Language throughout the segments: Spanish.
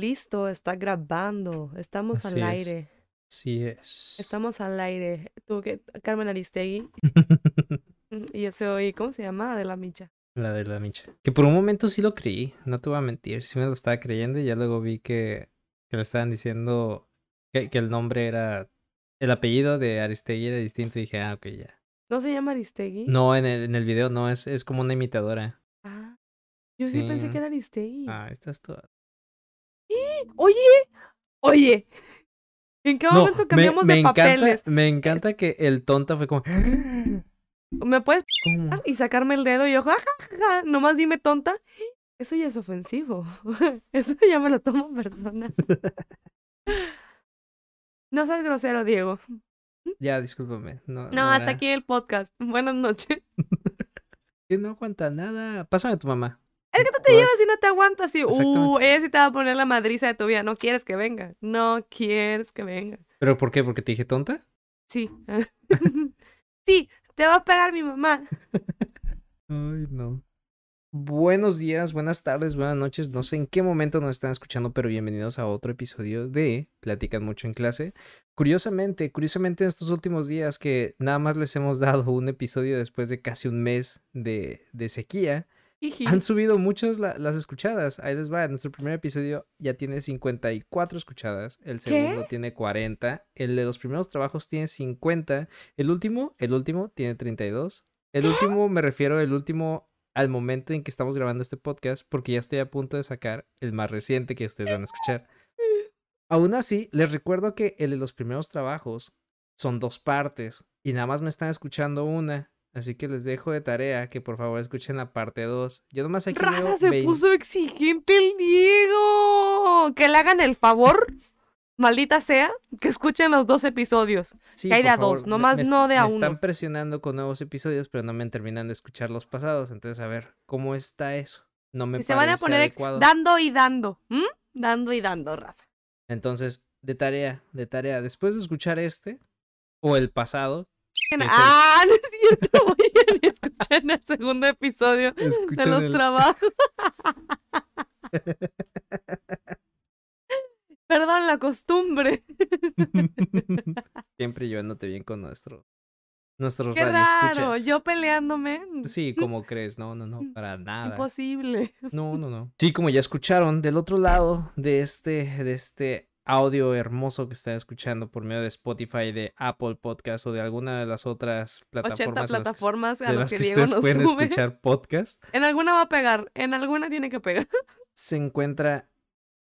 Listo, está grabando. Estamos Así al es. aire. Sí es. Estamos al aire. Tú que Carmen Aristegui y ese hoy, ¿cómo se llama? De la Micha. La de la Micha. Que por un momento sí lo creí, no te voy a mentir, sí me lo estaba creyendo y ya luego vi que, que le estaban diciendo que, que el nombre era, el apellido de Aristegui era distinto y dije, ah, ok, ya. ¿No se llama Aristegui? No, en el, en el video no, es, es como una imitadora. Ah, yo sí, pensé Sí. que era Aristegui. Ah, estás toda. Oye, oye. ¿En qué momento me, cambiamos me de encanta, papeles? me encanta que el tonta fue como, ¿Me puedes ¿cómo? y sacarme el dedo y yo, ja, ja, nomás dime tonta? Eso ya es ofensivo. Eso ya me lo tomo personal. No seas grosero, Diego. Ya, discúlpame. No, No, hasta era- aquí el podcast. Buenas noches. Que no aguanta nada. Pásame a tu mamá. Es que tú te Joder. llevas y no te aguantas. Y, uh, ella sí te va a poner la madriza de tu vida. No quieres que venga. No quieres que venga. ¿Pero por qué? ¿Porque te dije tonta? Sí. sí, te va a pegar mi mamá. Ay, no. Buenos días, buenas tardes, buenas noches. No sé en qué momento nos están escuchando, pero bienvenidos a otro episodio de Platican mucho en clase. Curiosamente, curiosamente en estos últimos días que nada más les hemos dado un episodio después de casi un mes de, de sequía. Han subido muchas la- las escuchadas. Ahí les va, nuestro primer episodio ya tiene 54 escuchadas, el ¿Qué? segundo tiene 40, el de los primeros trabajos tiene 50, el último, el último tiene 32. El último me refiero el último al momento en que estamos grabando este podcast porque ya estoy a punto de sacar el más reciente que ustedes van a escuchar. Aún así, les recuerdo que el de los primeros trabajos son dos partes y nada más me están escuchando una. Así que les dejo de tarea que por favor escuchen la parte 2. Yo nomás aquí Raza veo se 20 puso exigente el Diego. Que le hagan el favor, maldita sea, que escuchen los dos episodios. Sí, que hay de a dos, nomás no de a me están uno. presionando con nuevos episodios, pero no me terminan de escuchar los pasados. Entonces, a ver, ¿cómo está eso? No me Y se van a poner adecuado. dando y dando. ¿m? Dando y dando, raza. Entonces, de tarea, de tarea. Después de escuchar este, o el pasado, el- Ah, no es cierto. Voy a escuchar en el segundo episodio de escuchen los el- trabajos. Perdón, la costumbre. Siempre llevándote bien con nuestro, nuestros Qué raro. Yo peleándome. Sí, como crees, no, no, no, para nada. Imposible. No, no, no. Sí, como ya escucharon, del otro lado de este, de este audio hermoso que están escuchando por medio de Spotify, de Apple Podcast o de alguna de las otras 80 plataformas en las que- plataformas a de las que, Diego nos pueden sube. escuchar podcast, En alguna va a pegar. En alguna tiene que pegar. se encuentra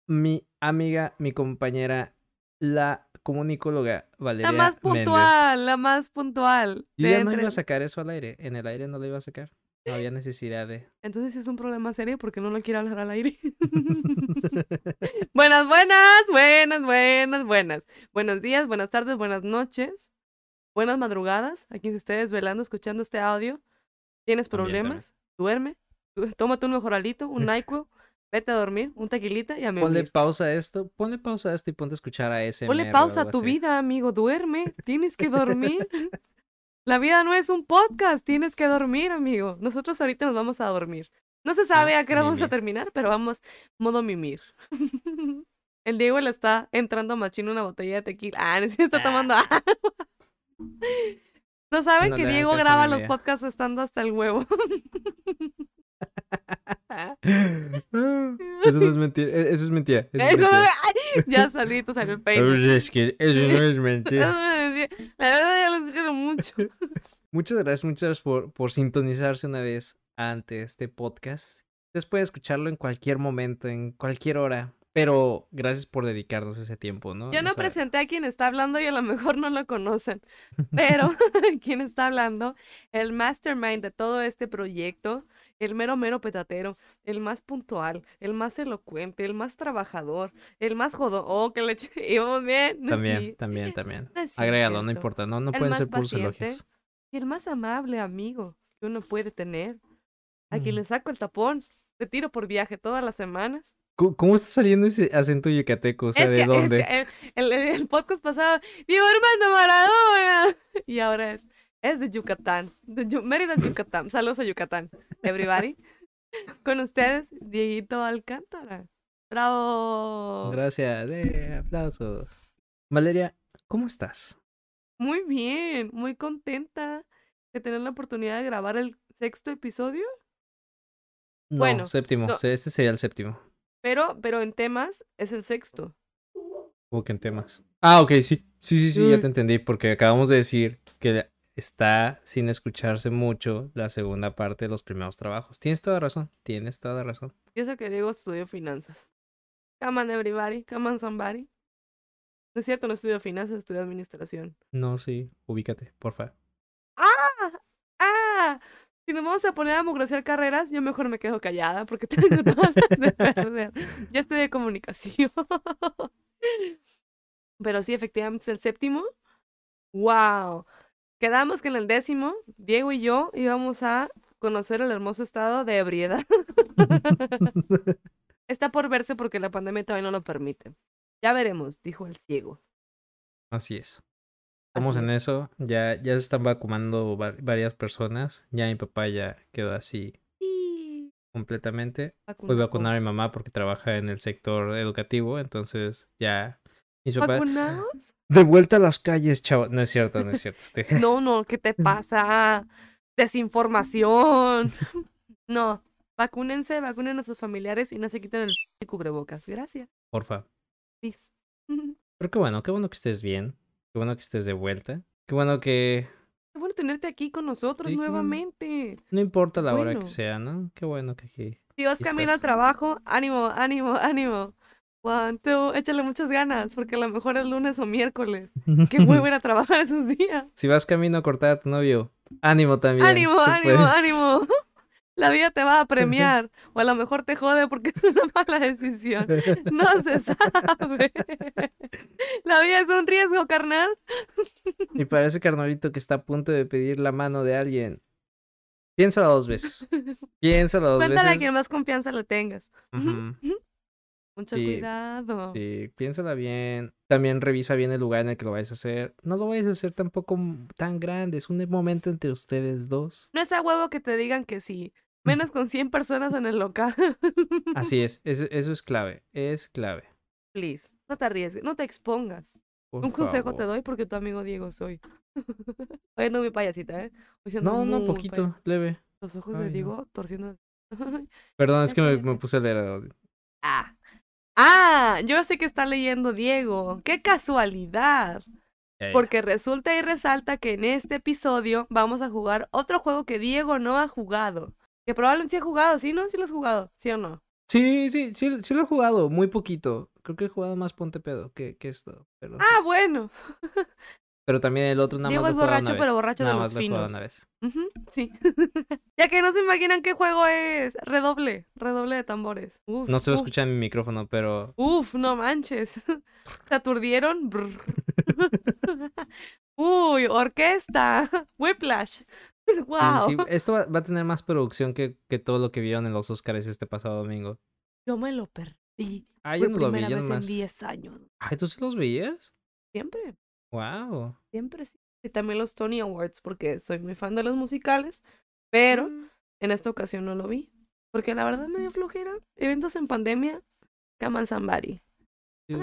mi amiga, mi compañera, la comunicóloga Valeria La más Méndez. puntual, la más puntual. Yo ya no entre- iba a sacar eso al aire, en el aire no lo iba a sacar. No había necesidad de... Entonces es un problema serio porque no lo quiero hablar al aire. buenas, buenas, buenas, buenas, buenas. Buenos días, buenas tardes, buenas noches. Buenas madrugadas. A quien se esté desvelando escuchando este audio. ¿Tienes problemas? Duerme. Tómate un mejoralito, un NyQuil. Vete a dormir, un tequilita y a Ponle dormir. pausa a esto, ponle pausa a esto y ponte a escuchar a ese. Ponle pausa a tu vida, amigo. Duerme. Tienes que dormir. La vida no es un podcast. Tienes que dormir, amigo. Nosotros ahorita nos vamos a dormir. No se sabe a qué hora vamos a terminar, pero vamos modo mimir. El Diego le está entrando machino una botella de tequila. Ah, no, está tomando agua. No saben No que Diego a graba los podcasts estando hasta el huevo. Eso no es mentira. e- Eso es mentira. eso es mentira. ya solito salió el peine. Es que eso no es mentira. La verdad ya los quiero mucho. Muchas gracias, muchas gracias por, por sintonizarse una vez ante este podcast. Ustedes pueden escucharlo en cualquier momento, en cualquier hora. Pero gracias por dedicarnos ese tiempo, ¿no? Yo no O sea, presenté a quien está hablando y a lo mejor no lo conocen, pero quien está hablando, el mastermind de todo este proyecto, el mero mero petatero, el más puntual, el más elocuente, el más trabajador, el más jodón. Oh, que le íbamos bien. También, sí. también, también. Agrégalo, no importa. No, no El pueden ser puros elogios. Y el más amable amigo que uno puede tener. A quien Mm. le saco el tapón, te tiro por viaje todas las semanas. ¿Cómo, está saliendo ese acento yucateco? O sea, es ¿de que, es dónde? que el, el- el podcast pasado, Diego Armando Maradona. Y ahora es, es de Yucatán, de Yu- Mérida, Yucatán. Saludos a Yucatán, everybody. Con ustedes, Dieguito Alcántara. Bravo. Gracias. Eh, aplausos. Valeria, ¿cómo estás? Muy bien, muy contenta de tener la oportunidad de grabar el sexto episodio. No, Bueno, séptimo. no. Este sería el séptimo. Pero, pero en temas es el sexto. ¿Cómo que en temas? Ah, ok, sí. Sí, sí, sí, ya te entendí. Porque acabamos de decir que está sin escucharse mucho la segunda parte de los primeros trabajos. Tienes toda razón. Tienes toda razón. Y eso que Diego estudió finanzas. Come on everybody, come on somebody. No es cierto, no estudio finanzas, estudio administración. No, sí. Ubícate, porfa. ¡Ah! ¡Ah! Si nos vamos a poner a mugrosear carreras, yo mejor me quedo callada porque tengo todas las de perder. Yo estudié comunicación. Pero sí, efectivamente es el séptimo. ¡Wow! Quedamos que en el décimo, Diego y yo íbamos a conocer el hermoso estado de ebriedad. Está por verse porque la pandemia todavía no lo permite. Ya veremos, dijo el ciego. Así es. Estamos Así en es. eso. Ya, ya se están vacunando va- varias personas. Ya mi papá ya quedó así Sí, completamente. Voy a vacunar a mi mamá porque trabaja en el sector educativo. Entonces ya mis papás. ¿Vacunados? De vuelta a las calles, chavo. No es cierto, no es cierto. Este... No, no, ¿qué te pasa? Desinformación. No, vacúnense, vacunen a sus familiares y no se quiten el cubrebocas. Gracias. Porfa. Please. Pero qué bueno, qué bueno que estés bien. Qué bueno que estés de vuelta. Qué bueno que Qué bueno tenerte aquí con nosotros Sí, nuevamente. no importa la hora que sea, ¿no? Qué bueno que aquí. Si vas camino al trabajo, ánimo, ánimo, ánimo. One, two, échale muchas ganas, porque a lo mejor es lunes o miércoles. Que ir a trabajar esos días. Si vas camino a cortar a tu novio, ánimo también. Ánimo, ánimo, puedes. ánimo. La vida te va a premiar. O a lo mejor te jode porque es una mala decisión. No se sabe. La vida es un riesgo, carnal. Y para ese carnalito que está a punto de pedir la mano de alguien, piénsala dos veces. Piénsala dos Cuéntale a veces. quien más confianza le tengas. Ujú. Mucho Sí, cuidado. Sí, piénsala bien. También revisa bien el lugar en el que lo vayas a hacer. No lo vayas a hacer tampoco tan grande. Es un momento entre ustedes dos. No es a huevo que te digan que sí. Menos con 100 personas en el local. Así es. Eso, eso es clave. Es clave. Please, no te arriesgues, no te expongas. Por Un consejo te doy porque tu amigo Diego soy. Oye, no mi payasita, ¿eh? No, no, poquito, payas- leve. Los ojos Ay, de no. Diego torciendo. Perdón, es que me, me puse a leer. ah. Ah, yo sé que está leyendo Diego. ¡Qué casualidad! Porque resulta y resalta que en este episodio vamos a jugar otro juego que Diego no ha jugado. Que probablemente sí ha jugado, ¿sí, no? ¿Sí lo has jugado? ¿Sí o no? Sí, sí, sí, sí lo he jugado, muy poquito. Creo que he jugado más Ponte Pedo que, que esto. Pero. Ah, bueno. pero también el otro nada Diego más es borracho, una pero borracho de los más lo finos. una vez. Ujú, sí. ya que no se imaginan qué juego es. Redoble, redoble de tambores. Uf, No se lo escucha en mi micrófono, pero Uf, no manches. ¿Se aturdieron? Uy, orquesta. Whiplash. Wow. sí, esto va, a tener más producción que, que todo lo que vieron en los Oscars este pasado domingo. Yo me lo perdí. Ah, yo no lo vi, yo nomás. en 10 años. Ay, ¿tú sí los veías? Siempre, Wow. siempre sí. Y también los Tony Awards, porque soy muy fan de los musicales. Pero Mm. en esta ocasión no lo vi. Porque la verdad me dio flojera. Eventos en pandemia. Están pues, e-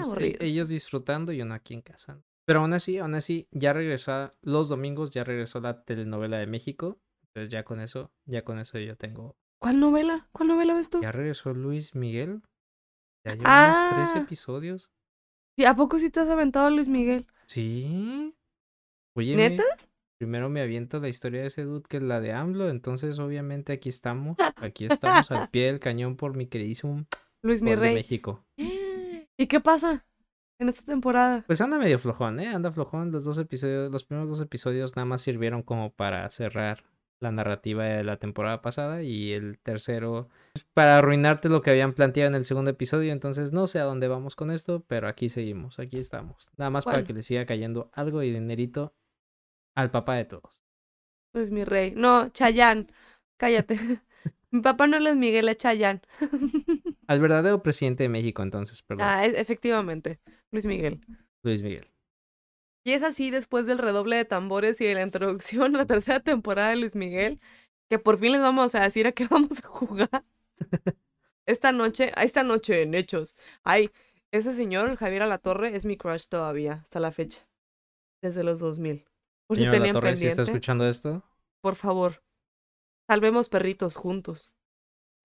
aburridos. ellos disfrutando y uno aquí en casa. Pero aún así, aún así, ya regresó, los domingos ya regresó la telenovela de México. Entonces ya con eso, ya con eso yo tengo. ¿Cuál novela? ¿Cuál novela ves tú? Ya regresó Luis Miguel. Ya llevamos tres Ah. episodios. Sí, ¿A poco sí te has aventado a Luis Miguel? Sí. Oye, ¿Neta? primero me aviento la historia de ese dude que es la de AMLO. Entonces, obviamente, aquí estamos. Aquí estamos al pie del cañón por mi queridísimo Luis mi gol de rey. México. ¿Y qué pasa en esta temporada? Pues anda medio flojón, ¿eh? Anda flojón. Los dos episodios, los primeros dos episodios nada más sirvieron como para cerrar la narrativa de la temporada pasada y el tercero pues, para arruinarte lo que habían planteado en el segundo episodio. Entonces no sé a dónde vamos con esto, pero aquí seguimos, aquí estamos. Nada más para que le siga cayendo algo de dinerito al papá de todos. Luis mi rey. No, Chayán. Cállate. Mi papá no es Luis Miguel, es Chayán. Al verdadero presidente de México, entonces, perdón. Ah, e- efectivamente. Luis Miguel. Luis Miguel. Y es así después del redoble de tambores y de la introducción a la tercera temporada de Luis Miguel, que por fin les vamos a decir a qué vamos a jugar. esta noche, esta noche en Hechos, ay, ese señor, Javier Alatorre, es mi crush todavía, hasta la fecha. Desde los 2000. Por si Señor tenían Latorre, si está escuchando esto, por favor, salvemos perritos juntos.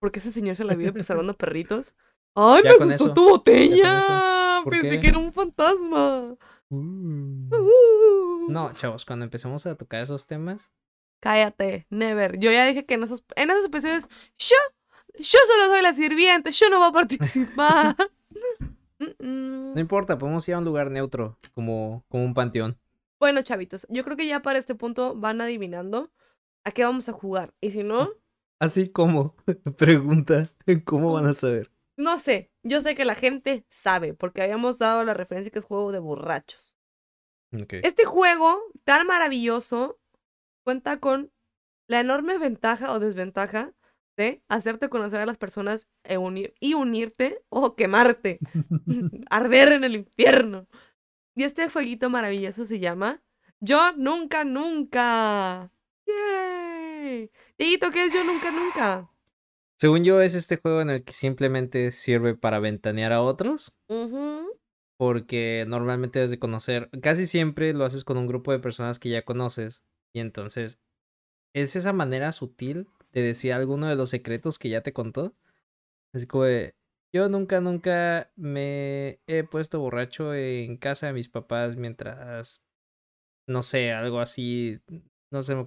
Porque ese señor se la vive pues, salvando perritos. ¡Ay, Ya me eso, tu botella! ¿Por Pensé qué? que era un fantasma. Uh, Uh. no, chavos, cuando empecemos a tocar esos temas, Cállate, never. Yo ya dije que en esos, en esos episodios, yo, yo solo soy la sirviente, yo no voy a participar. No importa, podemos ir a un lugar neutro, como, como un panteón. bueno, chavitos, yo creo que ya para este punto van adivinando a qué vamos a jugar. Y si no, Así como, pregunta, ¿cómo van a saber? No sé. Yo sé que la gente sabe, porque habíamos dado la referencia que es juego de borrachos. Este juego tan maravilloso cuenta con la enorme ventaja o desventaja de hacerte conocer a las personas e unir, y unirte o quemarte, arder en el infierno. Y este jueguito maravilloso se llama Yo Nunca Nunca. ¡Yay! Dieguito, ¿qué es Yo Nunca Nunca? Según yo, es este juego en el que simplemente sirve para ventanear a otros. Porque normalmente debes de conocer, casi siempre lo haces con un grupo de personas que ya conoces. Y entonces, es esa manera sutil de decir alguno de los secretos que ya te contó. Así como de, yo nunca, nunca me he puesto borracho en casa de mis papás mientras, no sé, algo así, no sé.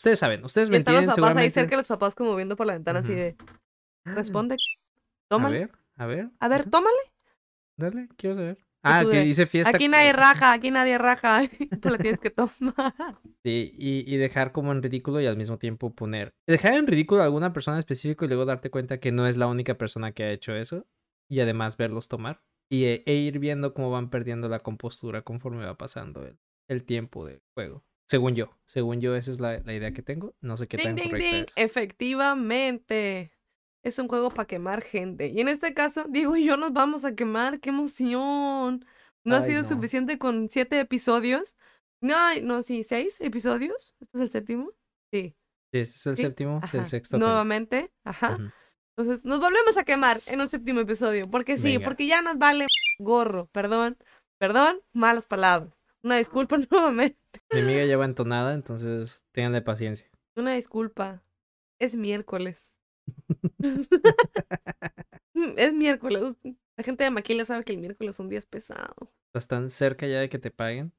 Ustedes saben, ustedes Y me están los entienden papás ahí cerca, los papás como viendo por la ventana así de, responde, A tómale. ver, a ver. A ver, tómale. Dale, quiero saber. Ah, que dice fiesta. Aquí nadie raja, aquí nadie raja. Te la tienes que tomar. Sí, y, y dejar como en ridículo y al mismo tiempo poner. Dejar en ridículo a alguna persona específica y luego darte cuenta que no es la única persona que ha hecho eso. Y además verlos tomar. Y, e, e ir viendo cómo van perdiendo la compostura conforme va pasando el, el tiempo del juego. Según yo. Según yo, esa es la, la idea que tengo. No sé qué Ding, tan ding, correcta ding. es. Efectivamente. Es un juego para quemar gente. Y en este caso, Diego y yo nos vamos a quemar. ¡Qué emoción! ¿No ha sido no. suficiente con siete episodios? No, no, sí, seis episodios. ¿Este es el séptimo? Sí. Sí, este es el sí, séptimo, Ajá. el sexto. Nuevamente. Ajá. Entonces, nos volvemos a quemar en un séptimo episodio. Porque sí, Venga. porque ya nos vale gorro. Perdón. Perdón, malas palabras. Una disculpa nuevamente. Mi amiga ya va entonada, entonces ténganle paciencia. Una disculpa. Es miércoles. es miércoles. La gente de Maquila sabe que el miércoles es un día es pesado. Estás tan cerca ya de que te paguen,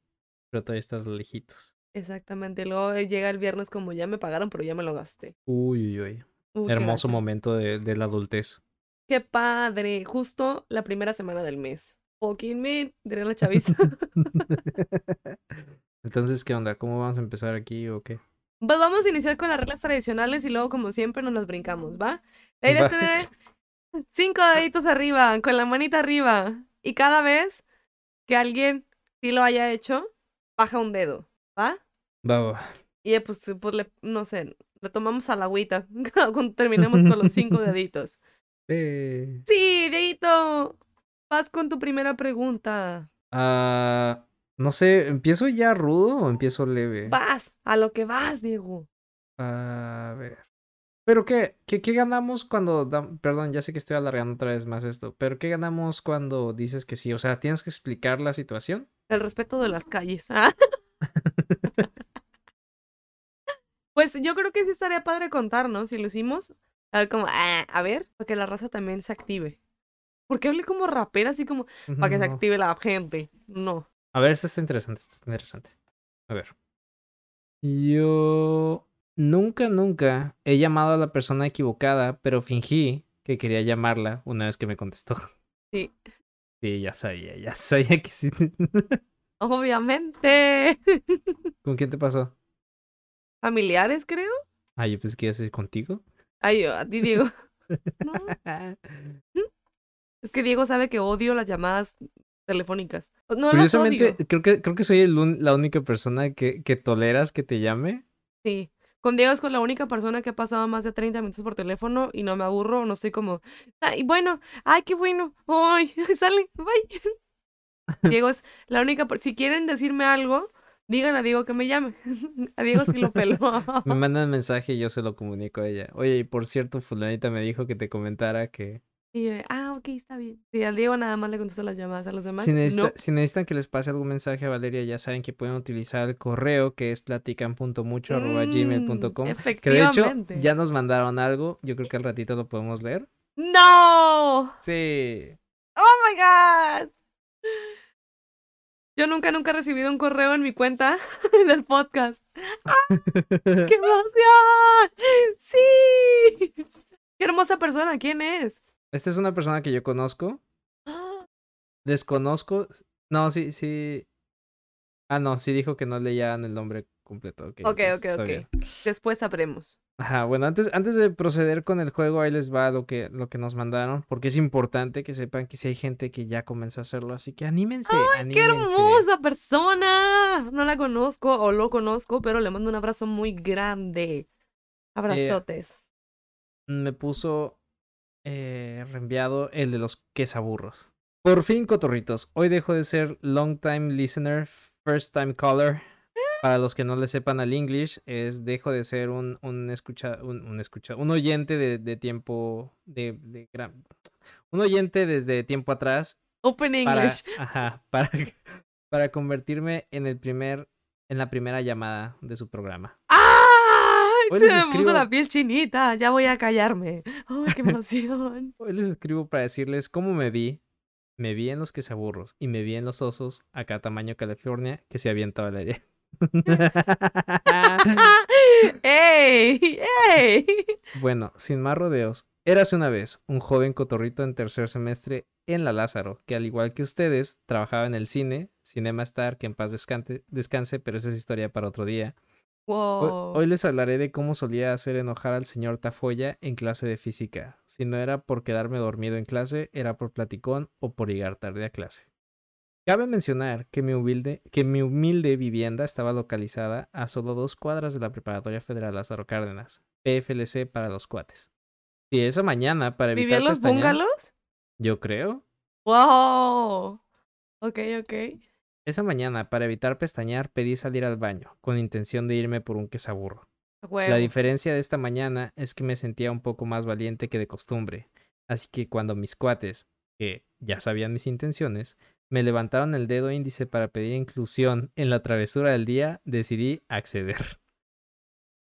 pero todavía estás lejitos. Exactamente. Luego eh, llega el viernes como ya me pagaron, pero ya me lo gasté. Uy, uy, uy. Hermoso momento de, de la adultez. Qué padre. Justo la primera semana del mes. Fucking me, diría la chaviza. Entonces, ¿qué onda? ¿Cómo vamos a empezar aquí o qué? Pues vamos a iniciar con las reglas tradicionales y luego, como siempre, nos las brincamos, ¿va? La idea es tener cinco deditos arriba, con la manita arriba. Y cada vez que alguien sí lo haya hecho, baja un dedo, ¿va? Va, va. Y eh, pues, pues le, no sé, le tomamos a la agüita cuando terminemos con los cinco deditos. Eh, Sí, dedito, vas con tu primera pregunta. ah, no sé, ¿empiezo ya rudo o empiezo leve? Vas, a lo que vas, Diego. A ver. ¿Pero qué? ¿Qué, qué ganamos cuando... Perdón, ya sé que estoy alargando otra vez más esto, pero ¿qué ganamos cuando dices que sí? O sea, ¿tienes que explicar la situación? El respeto de las calles. ¿ah? pues yo creo que sí estaría padre contar, ¿no? Si lo hicimos. A ver, como, ah, a ver, para que la raza también se active. Porque hablé como rapera, así como, para que se active la gente. No. A ver, esto está interesante, esto está interesante. A ver. Yo nunca, nunca he llamado a la persona equivocada, pero fingí que quería llamarla una vez que me contestó. Sí. Sí, ya sabía, ya sabía que sí. Obviamente. ¿Con quién te pasó? Familiares, creo. Ah, yo pensé que iba a ser contigo. Ay, yo, a ti, Diego. No. Es que Diego sabe que odio las llamadas telefónicas. No las Curiosamente, creo que, creo que soy el la única persona que, que toleras que te llame. Sí. Con Diego es con la única persona que ha pasado más de 30 minutos por teléfono y no me aburro, no estoy como, ay, bueno, ay, qué bueno, ay, sale, bye. Diego es la única, si quieren decirme algo, Díganle a Diego que me llame. A Diego sí lo pelo. Me mandan mensaje y yo se lo comunico a ella. Oye, y por cierto, fulanita me dijo que te comentara que Y yo, ah, ok, está bien. Sí, al Diego nada más le contesto las llamadas, a los demás si, necesita- no. si necesitan que les pase algún mensaje a Valeria, ya saben que pueden utilizar el correo que es platican.mucho.gmail.com. Mm, Que de hecho ya nos mandaron algo. Yo creo que al ratito lo podemos leer. ¡No! Sí. ¡Oh my God! Yo nunca, nunca he recibido un correo en mi cuenta del podcast. ¡Qué emoción! ¡Sí! ¡Qué hermosa persona! ¿Quién es? Esta es una persona que yo conozco. Ah, Desconozco. No, sí, sí. Ah, no, sí dijo que no leían el nombre completo. Ok, Ok, entonces, ok, está ok. bien. Después sabremos. Ajá, bueno, antes, antes de proceder con el juego, ahí les va lo que, lo que nos mandaron, porque es importante que sepan que si hay gente que ya comenzó a hacerlo, así que anímense, ¡Qué anímense. hermosa persona! No la conozco o lo conozco, pero le mando un abrazo muy grande. Abrazotes. Me puso eh, reenviado el de los quesaburros. Por fin, cotorritos, hoy dejo de ser long time listener, first time caller. Para los que no le sepan al English, es dejo de ser un, un escucha, un, un escucha, un oyente de, de tiempo, de, de gran, un oyente desde tiempo atrás Open para, English. ajá, para, para convertirme en el primer, en la primera llamada de su programa. ¡Ay! Hoy Se les me escribo- puso la piel chinita. Ya voy a callarme. ¡Ay, qué emoción! Hoy les escribo para decirles cómo me vi. Me vi en los quesaburros y me vi en los osos acá tamaño California que se avienta Valeria. ¡Ey! ¡Ey! bueno, sin más rodeos, érase una vez un joven cotorrito en tercer semestre en la Lázaro, que al igual que ustedes, trabajaba en el cine, Cinema Star, que en paz descanse, descanse pero esa es historia para otro día. Hoy, Wow. hoy les hablaré de cómo solía hacer enojar al señor Tafoya en clase de física. Si no era por quedarme dormido en clase, era por platicón o por llegar tarde a clase. Cabe mencionar que mi humilde, que mi humilde vivienda estaba localizada a solo dos cuadras de la Preparatoria Federal Lázaro Cárdenas, PFLC para los cuates. Y esa mañana, para ¿Vivía evitar los bungalows? yo creo, ¡Wow! Ok, ok. Esa mañana, para evitar pestañear, pedí salir al baño, con intención de irme por un quesaburro. La diferencia de esta mañana es que me sentía un poco más valiente que de costumbre, así que cuando mis cuates, que ya sabían mis intenciones, me levantaron el dedo índice para pedir inclusión en la travesura del día, decidí acceder.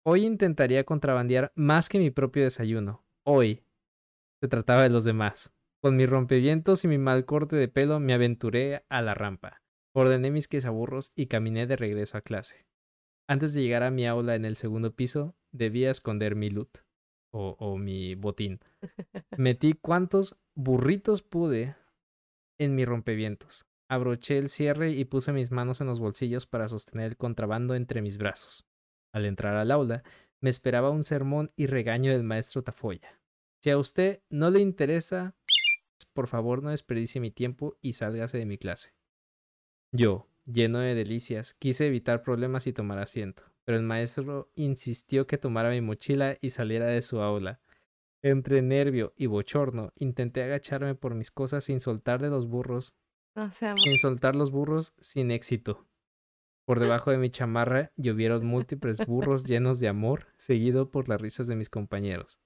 Hoy intentaría contrabandear más que mi propio desayuno. Hoy se trataba de los demás. Con mis rompevientos y mi mal corte de pelo me aventuré a la rampa. Ordené mis quesaburros y caminé de regreso a clase. Antes de llegar a mi aula en el segundo piso, debía esconder mi loot o, o mi botín. Metí cuantos burritos pude en mi rompevientos. Abroché el cierre y puse mis manos en los bolsillos para sostener el contrabando entre mis brazos. Al entrar al aula, me esperaba un sermón y regaño del maestro Tafoya. Si a usted no le interesa, por favor no desperdicie mi tiempo y sálgase de mi clase. Yo, lleno de delicias, quise evitar problemas y tomar asiento, pero el maestro insistió que tomara mi mochila y saliera de su aula. Entre nervio y bochorno, intenté agacharme por mis cosas sin soltar de los burros, No sin soltar los burros sin éxito. Por debajo de mi chamarra llovieron múltiples burros llenos de amor, seguido por las risas de mis compañeros.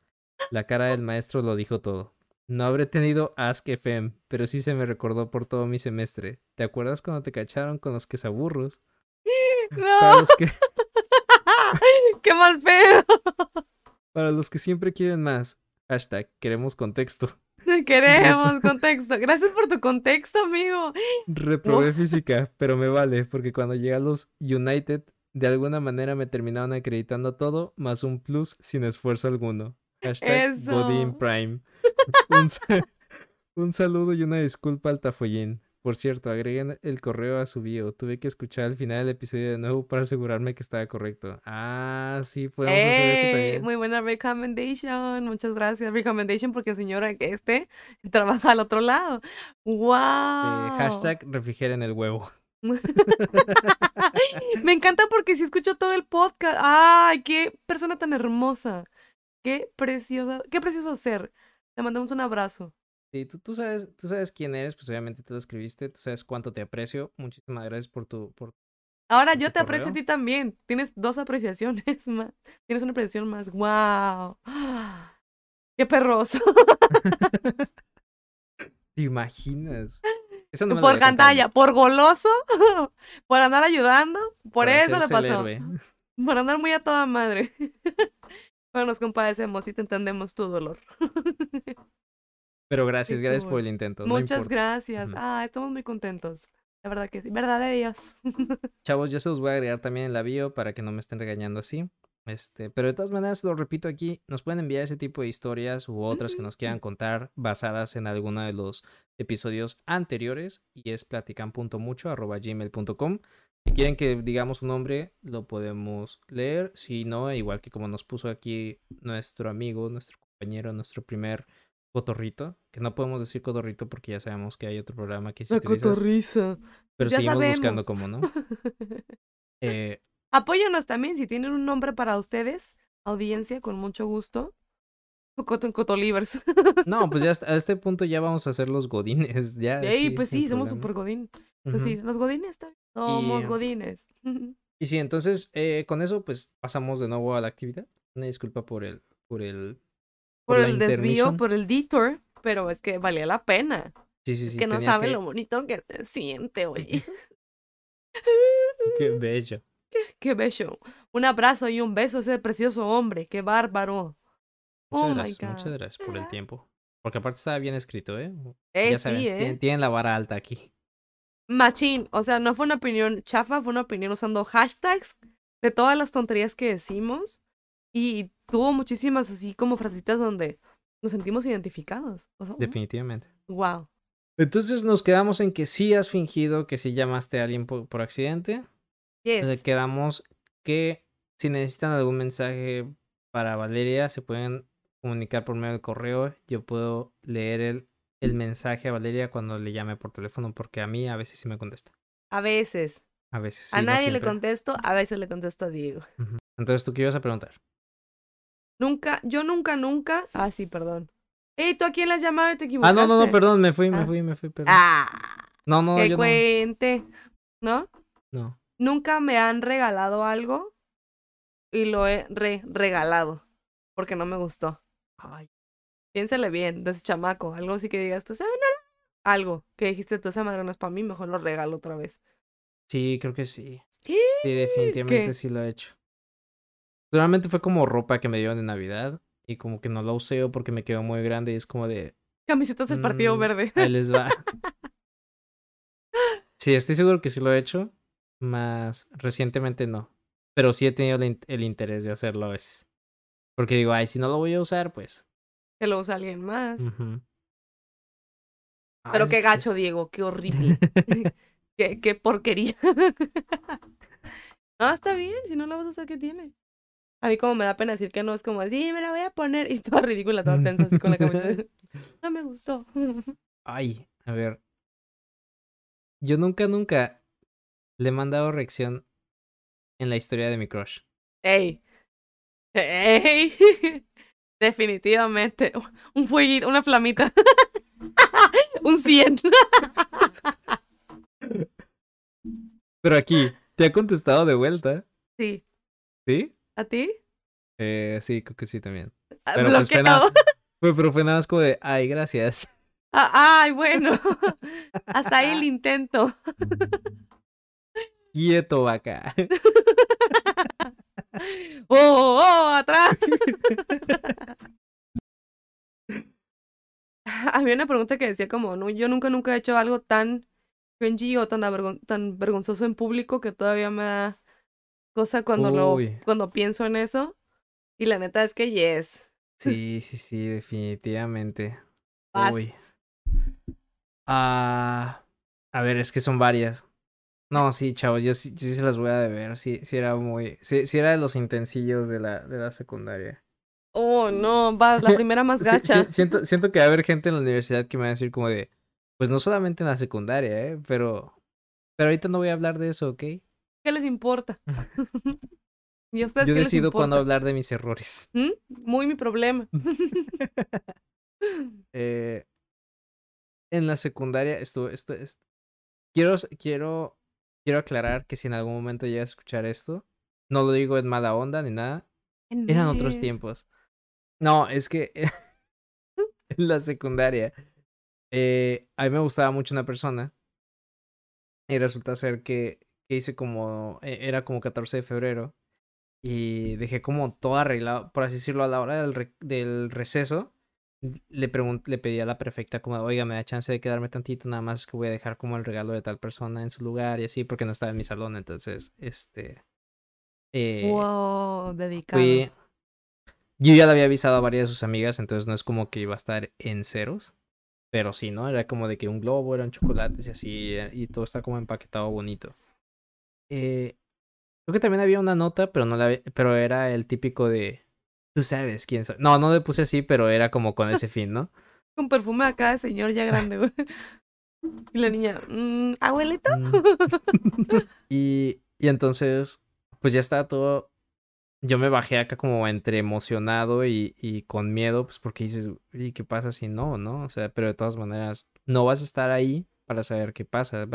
La cara del maestro lo dijo todo. No habré tenido Ask FM, pero sí se me recordó por todo mi semestre. ¿Te acuerdas cuando te cacharon con los quesaburros? ¡No! los que, ¡Qué mal pedo! para los que siempre quieren más. Hashtag, queremos contexto. Queremos contexto. Gracias por tu contexto, amigo. Reprobé física, pero me vale, porque cuando llegué a los United, de alguna manera me terminaron acreditando todo, más un plus sin esfuerzo alguno. Hashtag Eso. Prime. Un, un saludo y una disculpa al Tafollín. Por cierto, agreguen el correo a su bio. Tuve que escuchar al final del episodio de nuevo para asegurarme que estaba correcto. Ah, sí, podemos hacer eso ¡Ey! también. Muy buena recommendation. Muchas gracias. Recommendation porque señora que este trabaja al otro lado. ¡Wow! Eh, hashtag refrigeren el huevo. Me encanta porque sí escucho todo el podcast. ¡Ay, qué persona tan hermosa! ¡Qué preciosa! ¡Qué precioso ser! Te mandamos un abrazo. Sí, tú, tú sabes, tú sabes quién eres, pues obviamente tú lo escribiste, tú sabes cuánto te aprecio. Muchísimas gracias por tu, por Ahora ¿En yo tu te aprecio a ti también. Tienes dos apreciaciones más. Tienes una apreciación más. ¡Wow! ¡Qué perroso! ¿Te imaginas? Eso no por cantalla, por goloso, por andar ayudando, por, Por eso le el pasó. héroe. Por andar muy a toda madre. Pero nos compadecemos y te entendemos tu dolor. Pero gracias, gracias Estuvo- por el intento. no Muchas importa. gracias. Ah, estamos muy contentos. La verdad que sí. Verdad de Dios. Chavos, yo se los voy a agregar también en la bio para que no me estén regañando así. Este, pero de todas maneras, lo repito aquí, nos pueden enviar ese tipo de historias u otras que nos quieran contar basadas en alguno de los episodios anteriores y es platican.mucho@gmail.com. Si quieren que digamos un nombre, lo podemos leer. Si no, igual que como nos puso aquí nuestro amigo, nuestro compañero, nuestro primer cotorrito, que no podemos decir cotorrito porque ya sabemos que hay otro programa que se La utiliza, cotorriza. pero Pues ya seguimos buscando cómo, ¿no? Eh, Apóyanos también si tienen un nombre para ustedes, audiencia, con mucho gusto. Coto- Cotolivers. No, pues ya hasta- a este punto ya vamos a ser los godines, ya. Ey, sí, pues sí, somos problema. super godín. Pues sí, los godines bien. Somos Y- godines. Y sí, entonces eh, con eso pues pasamos de nuevo a la actividad. Una disculpa por el, por el, por el desvío, por el detour, pero es que valía la pena. Sí, sí, es sí. que no que- lo bonito que se siente, oye. Qué bello. Qué bello. Un abrazo y un beso a ese precioso hombre. Qué bárbaro. Muchas oh my gracias, god. muchas gracias por el tiempo. Porque aparte estaba bien escrito, ¿eh? Eh, ya sí, saben, eh. tienen, tienen la vara alta aquí. Machín. O sea, no fue una opinión chafa, fue una opinión usando hashtags de todas las tonterías que decimos. Y tuvo muchísimas así como frasecitas donde nos sentimos identificados. O sea, Definitivamente. wow. Entonces nos quedamos en que sí has fingido que sí llamaste a alguien por, por accidente. Yes. Quedamos que si necesitan algún mensaje para Valeria, se pueden comunicar por medio del correo. Yo puedo leer el, el mensaje a Valeria cuando le llame por teléfono, porque a mí a veces sí me contesta. A veces. A veces. a sí, no nadie le contesto, a veces le contesto a Diego. Entonces, ¿tú qué ibas a preguntar? Nunca, yo nunca, nunca. Ah, sí, perdón. Ey, ¿tú a quién le has llamado y te Ah, equivocaste? no, no, no, perdón, me fui, me Ah. fui, me fui, perdón. Ah, no, no, que yo cuente. ¿No? no. No. Nunca me han regalado algo y lo he re regalado porque no me gustó. Ay, Piénsale bien, de ese chamaco. Algo así que digas, tú sabes, algo que dijiste, tú esa madre no es para mí, mejor lo regalo otra vez. sí, creo que sí. ¿Qué? Sí, definitivamente ¿Qué? sí lo he hecho. Realmente fue como ropa que me dieron de Navidad y como que no la usé porque me quedó muy grande y es como de, Camisetas del Partido Mm, Verde. Ahí les va. Sí, estoy seguro que sí lo he hecho, más recientemente no. Pero sí he tenido el interés de hacerlo a veces. Porque digo, ay, si no lo voy a usar, pues. Que lo usa alguien más. Ah, Pero qué gacho, es- Diego, qué horrible. qué, qué porquería. no, está bien, si no la vas a usar, ¿qué tiene? A mí como me da pena decir que no, es como, sí, me la voy a poner. Y toda ridícula, toda tensa así con la camiseta. No me gustó. Ay, a ver. Yo nunca, nunca le he mandado reacción en la historia de mi crush. Ey. Ey. Definitivamente. Un fueguito, una flamita. Un 100. Pero aquí, ¿te ha contestado de vuelta? Sí. ¿Sí? ¿A ti? Eh, sí, creo que sí también. Ah, Pero pues fue nada, fue, pero fue nada más como de, ay, gracias. Ah, ay, bueno. Hasta ahí el intento. Quieto, vaca. ¡Oh, oh, oh, atrás! Había una pregunta que decía como, no, yo nunca, nunca he hecho algo tan cringy o tan, avergon- tan vergonzoso en público que todavía me da cosa cuando lo, cuando pienso en eso. Y la neta es que yes. Sí, sí, sí, definitivamente. Vas. Uy. Ah, a ver, es que son varias. No, sí, chavos, yo sí, sí se las voy a deber. Sí, sí era muy. Sí, sí era de los intensillos de la, de la secundaria. Oh, no, va, la primera más gacha. sí, siento, siento que va a haber gente en la universidad que me va a decir como de. Pues no solamente en la secundaria, ¿eh? Pero. Pero ahorita no voy a hablar de eso, ¿ok? ¿Qué les importa? ¿Y a ustedes Yo qué les decido cuándo hablar de mis errores. ¿Mm? Muy mi problema. Eh, en la secundaria estuve, esto, es- quiero, quiero, quiero aclarar que si en algún momento llegas a escuchar esto, no lo digo en mala onda ni nada, eran otros tiempos. No, es que en la secundaria eh, a mí me gustaba mucho una persona y resulta ser que, que hice como, e, era como 14 de febrero y dejé como todo arreglado, por así decirlo, a la hora del, del receso. Le, le pedí a la perfecta como, oiga, me da chance de quedarme tantito, nada más que voy a dejar como el regalo de tal persona en su lugar y así, porque no estaba en mi salón, entonces, este... Eh, wow, dedicado. Yo ya le había avisado a varias de sus amigas, entonces no es como que iba a estar en ceros. Pero sí, ¿no? Era como de que un globo, eran chocolates y así, eh, y todo está como empaquetado bonito. Eh, creo que también había una nota, pero no la pero era el típico de tú sabes quién soy. No, no le puse así, pero era como con ese fin, ¿no? Un perfume acá de señor ya grande, güey. Y la niña, mm, abuelito. Mm. y, y entonces, pues ya estaba todo yo me bajé acá como entre emocionado y, y con miedo, pues porque dices, ¿y qué pasa si no, no? O sea, pero de todas maneras, no vas a estar ahí para saber qué pasa.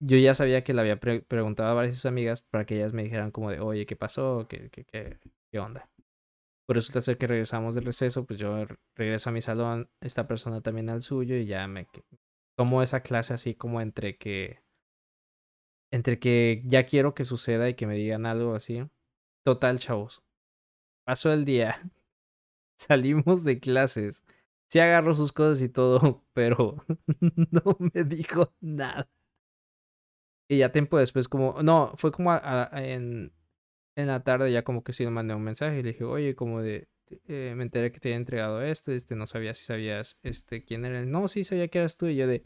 Yo ya sabía que le había preguntado a varias de sus amigas para que ellas me dijeran como de, oye, ¿qué pasó? ¿Qué, qué, qué, qué onda? Por resulta ser que regresamos del receso, pues yo regreso a mi salón, esta persona también al suyo y ya me tomo esa clase así como entre que entre que ya quiero que suceda y que me digan algo así Total, chavos. Pasó el día. Salimos de clases. Sí agarró sus cosas y todo, pero no me dijo nada. Y ya tiempo después, como, no, fue como en, en la tarde ya como que sí le mandé un mensaje y le dije, oye, como de, eh, me enteré que te había entregado esto, este, no sabía si sabías, este, quién era. No, sí sabía que eras tú y yo de...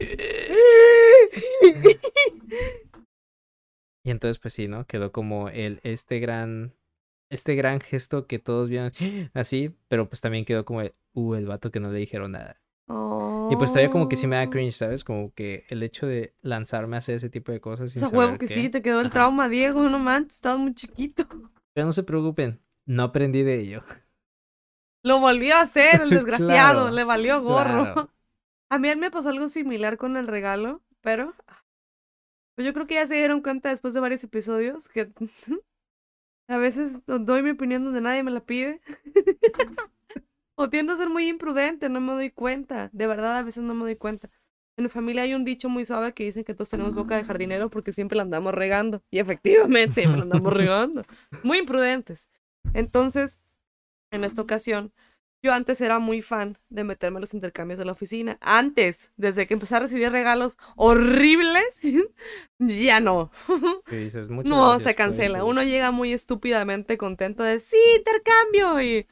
y entonces, pues sí, ¿no? Quedó como el, este gran este gran gesto que todos vieron así, pero pues también quedó como, uh, el vato que no le dijeron nada. Y pues todavía como que sí me da cringe, ¿sabes? Como que el hecho de lanzarme a hacer ese tipo de cosas. Sin o sea, huevo que sí, te quedó el trauma, Diego, no manches, estabas muy chiquito. Pero no se preocupen, no aprendí de ello. Lo volvió a hacer, el desgraciado, le valió gorro. A mí me pasó algo similar con el regalo, pero pues yo creo que ya se dieron cuenta después de varios episodios que A veces doy mi opinión donde nadie me la pide. O tiendo a ser muy imprudente, no me doy cuenta. De verdad, a veces no me doy cuenta. En mi familia hay un dicho muy suave que dicen que todos tenemos boca de jardinero porque siempre la andamos regando. Y efectivamente, siempre la andamos regando. Muy imprudentes. Entonces, en esta ocasión, yo antes era muy fan de meterme en los intercambios de la oficina. Antes, desde que empecé a recibir regalos horribles, ya no. no, se cancela. Uno llega muy estúpidamente contento de, sí, intercambio. Y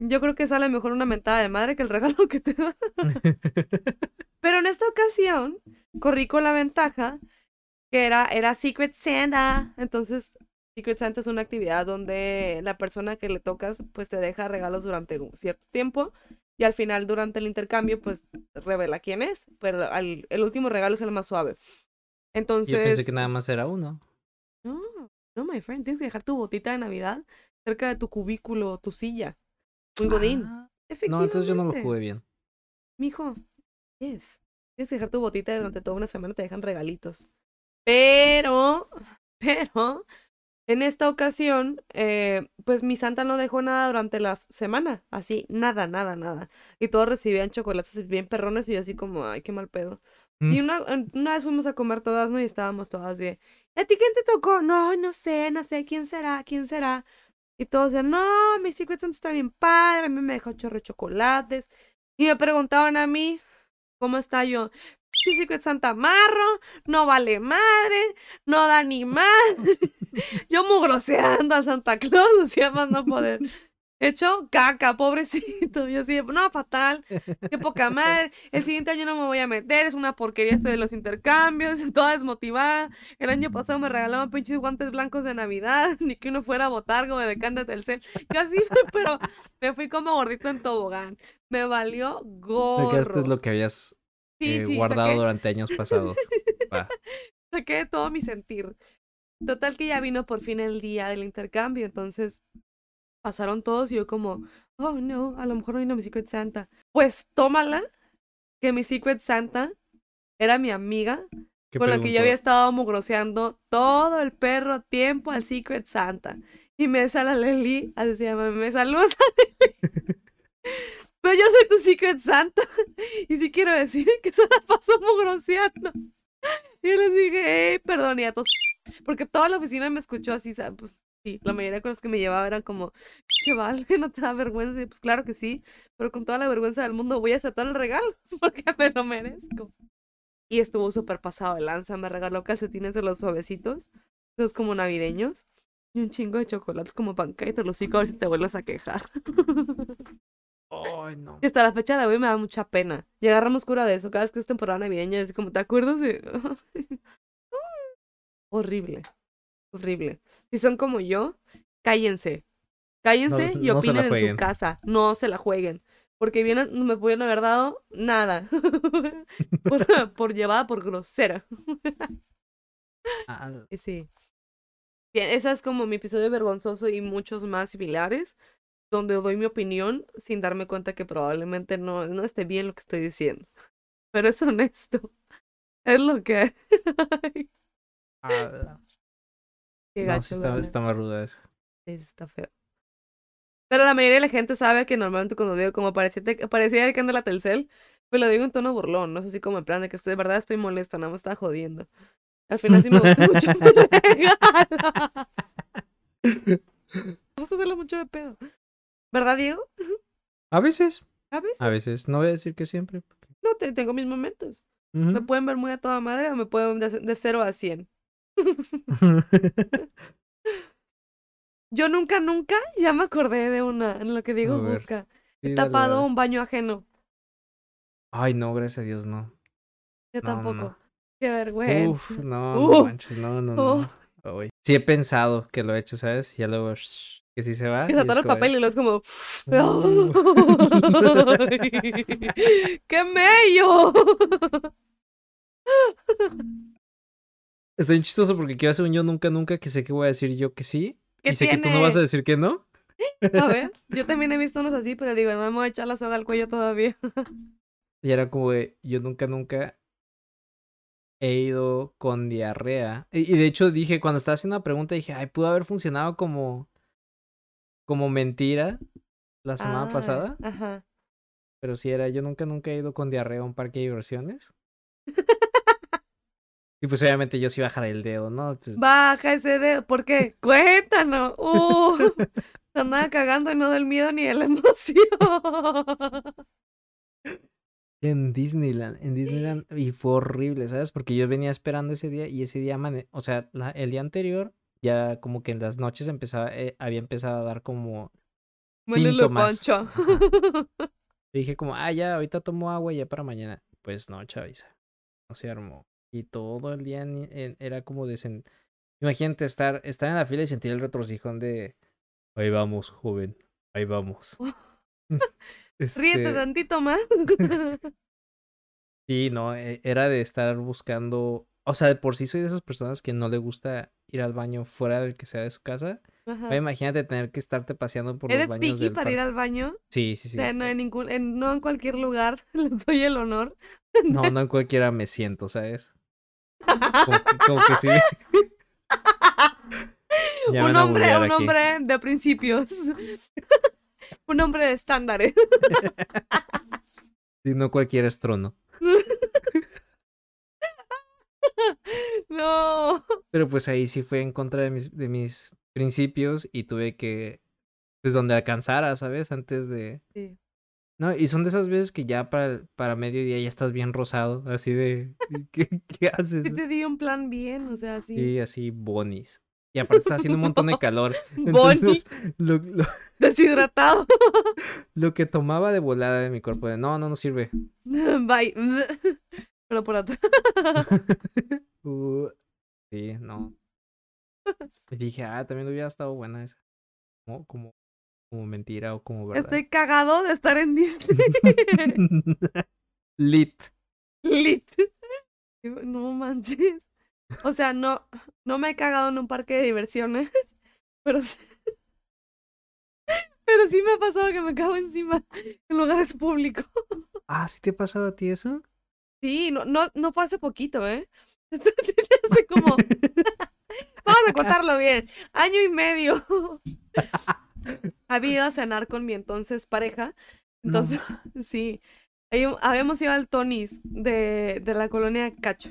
yo creo que sale mejor una mentada de madre que el regalo que te da. Pero en esta ocasión, corrí con la ventaja que era, era Secret Santa. Entonces Secret Santa es una actividad donde la persona que le tocas pues te deja regalos durante un cierto tiempo y al final durante el intercambio pues revela quién es, pero el último regalo es el más suave. Entonces... Yo pensé que nada más era uno. No, no, my friend, tienes que dejar tu botita de Navidad cerca de tu cubículo, tu silla. Un godín. Efectivamente. No, entonces yo no lo jugué bien. Mijo, es. Tienes que dejar tu botita durante toda una semana, te dejan regalitos. Pero, pero, en esta ocasión, eh, pues mi santa no dejó nada durante la semana, así, nada, nada, nada. Y todos recibían chocolates bien perrones y yo así como, ay, qué mal pedo. Y mm. una, una vez fuimos a comer todas, ¿no? Y estábamos todas de, ¿a ti quién te tocó? No, no sé, no sé, ¿quién será? ¿Quién será? Y todos decían, no, mi Secret Santa está bien padre, a mí me dejó chorro chocolates. Y me preguntaban a mí, ¿cómo está yo? Secret Santa Marro, no vale madre, no da ni más. Yo mugroseando a Santa Claus, decía más no poder. Hecho caca, pobrecito. Yo así, no, fatal, qué poca madre. El siguiente año no me voy a meter, es una porquería este de los intercambios, toda desmotivada. El año pasado me regalaban pinches guantes blancos de Navidad, ni que uno fuera a botargo de Cándate el Cel. Yo así, pero me fui como gordito en tobogán. Me valió gorro. Esto es lo que habías eh, guardado durante años pasados. Saqué todo mi sentir. Total que ya vino por fin el día del intercambio, entonces pasaron todos y yo como, oh no, a lo mejor no vino mi Secret Santa. Pues tómala, que mi Secret Santa era mi amiga ¿Qué con la que yo había estado mugroseando todo el perro tiempo al Secret Santa. Y me sale Leli, así se llama, me saluda Pero yo soy tu Secret Santa. Y sí quiero decir que se la pasó mugroseando. Y yo les dije, hey, perdón, y a todos. Porque toda la oficina me escuchó así, ¿sabes? Pues sí, la mayoría con los que me llevaba eran como, chaval, que no te da vergüenza. Y pues claro que sí, pero con toda la vergüenza del mundo voy a aceptar el regalo porque me lo merezco. Y estuvo súper pasado de lanza, me regaló calcetines de los suavecitos, esos como navideños, y un chingo de chocolates como te los a ver si te vuelves a quejar. Ay, no. Y hasta la fecha de hoy me da mucha pena. Y agarramos cura de eso cada vez que es temporada navideña. Es como, ¿te acuerdas de...? horrible. Horrible. Si son como yo, cállense. Cállense y no opinen en su casa. No se la jueguen. Porque bien no me pudieron haber dado nada. por, por llevada por grosera. Ah, Sí. Bien, esa es como mi episodio vergonzoso y muchos más similares, donde doy mi opinión sin darme cuenta que probablemente no, no esté bien lo que estoy diciendo. Pero es honesto. Es lo que... Qué no, gacho, sí está, está más ruda eso. Sí, está feo. Pero la mayoría de la gente sabe que normalmente cuando digo como parecía, parecía que anda la Telcel, pues lo digo en tono burlón, no sé si como en plan de que de verdad estoy molesta, nada más está jodiendo. Al final sí me gusta mucho mi regalo. Vamos a hacerlo mucho de pedo. ¿Verdad, Diego? A veces, ¿Sabes? a veces. No voy a decir que siempre. No, te, tengo mis momentos. Ujú. Me pueden ver muy a toda madre o me pueden de, de 0 a 100. Yo nunca, nunca, ya me acordé de una, en lo que A ver. busca. He tapado dale. un baño ajeno. Ay, no, gracias a Dios, no. Yo No, tampoco. no. Qué vergüenza. Uf, no, no manches, no, no, Oh. no. Uy. Sí he pensado que lo he hecho, ¿sabes? Ya luego que sí se va. Y y es sacar el papel y luego es como. ¡Qué mello! Está bien chistoso porque quiero hacer un yo nunca, nunca que sé que voy a decir yo que sí. ¿Qué y sé que tú no vas a decir que no. A ver, yo también he visto unos así, pero digo, no me voy a echar la soga al cuello todavía. Y era como de, yo nunca, nunca he ido con diarrea. Y, y de hecho dije, cuando estaba haciendo la pregunta, dije, ay, pudo haber funcionado como, como mentira la semana Ah, pasada. Ajá. Pero sí era, yo nunca, nunca he ido con diarrea a un parque de diversiones. Y pues obviamente yo sí bajaré el dedo, ¿no? Pues, Baja ese dedo. ¿Por qué? Cuéntanos. Uh, andaba cagando y no del miedo ni de la emoción. En Disneyland, en Disneyland, y fue horrible, ¿sabes? Porque yo venía esperando ese día y ese día, amane- o sea, la- el día anterior, ya como que en las noches empezaba, eh, había empezado a dar como Muélelo, síntomas. Poncho. Y dije como, ah, ya, ahorita tomo agua ya para mañana. Pues no, chaviza, no se armó. Y todo el día en- era como de... sen- Imagínate estar, estar en la fila y sentir el retorcijón de... Ahí vamos, joven, ahí vamos. Ríete Este, tantito más. Sí, no, e- era de estar buscando, o sea, de por sí soy de esas personas que no le gusta ir al baño fuera del que sea de su casa. Ajá. Imagínate tener que estarte paseando por los ¿Eres baños picky del para ir al baño? Sí, sí, O sí. sea, no eh, en ningún, en, no en cualquier lugar les doy el honor. No, no en cualquiera me siento, ¿sabes? Como que, como que sí. Ya un hombre, un aquí. hombre de principios. un hombre de estándares. Sí, no cualquiera es trono. no. Pero pues ahí sí fue en contra de mis, de mis principios y tuve que, pues donde alcanzara, ¿sabes? Antes de... Sí. No, y son de esas veces que ya para, para mediodía ya estás bien rosado, así de... ¿Qué, qué haces? Sí te di un plan bien, o sea, sí. Sí, así bonis. Y aparte está haciendo un montón de calor. Entonces, lo, lo, Deshidratado. lo que tomaba de volada de mi cuerpo de no, no nos sirve. Bye. Pero por atrás. Uh, sí, no. Y dije, ah, también hubiera estado buena esa. Como, como mentira o como verdad. Estoy cagado de estar en Disney. Lit. Lit. No manches. O sea, no, no me he cagado en un parque de diversiones, pero sí, pero sí me ha pasado que me cago encima en lugares públicos. Ah, ¿sí te ha pasado a ti eso? Sí, no, no, no fue hace poquito, ¿eh? Hace como. Vamos a contarlo bien. Año y medio. Había ido a cenar con mi entonces pareja. No Entonces, sí. Habíamos ido al Tony's de, de la colonia Cacho.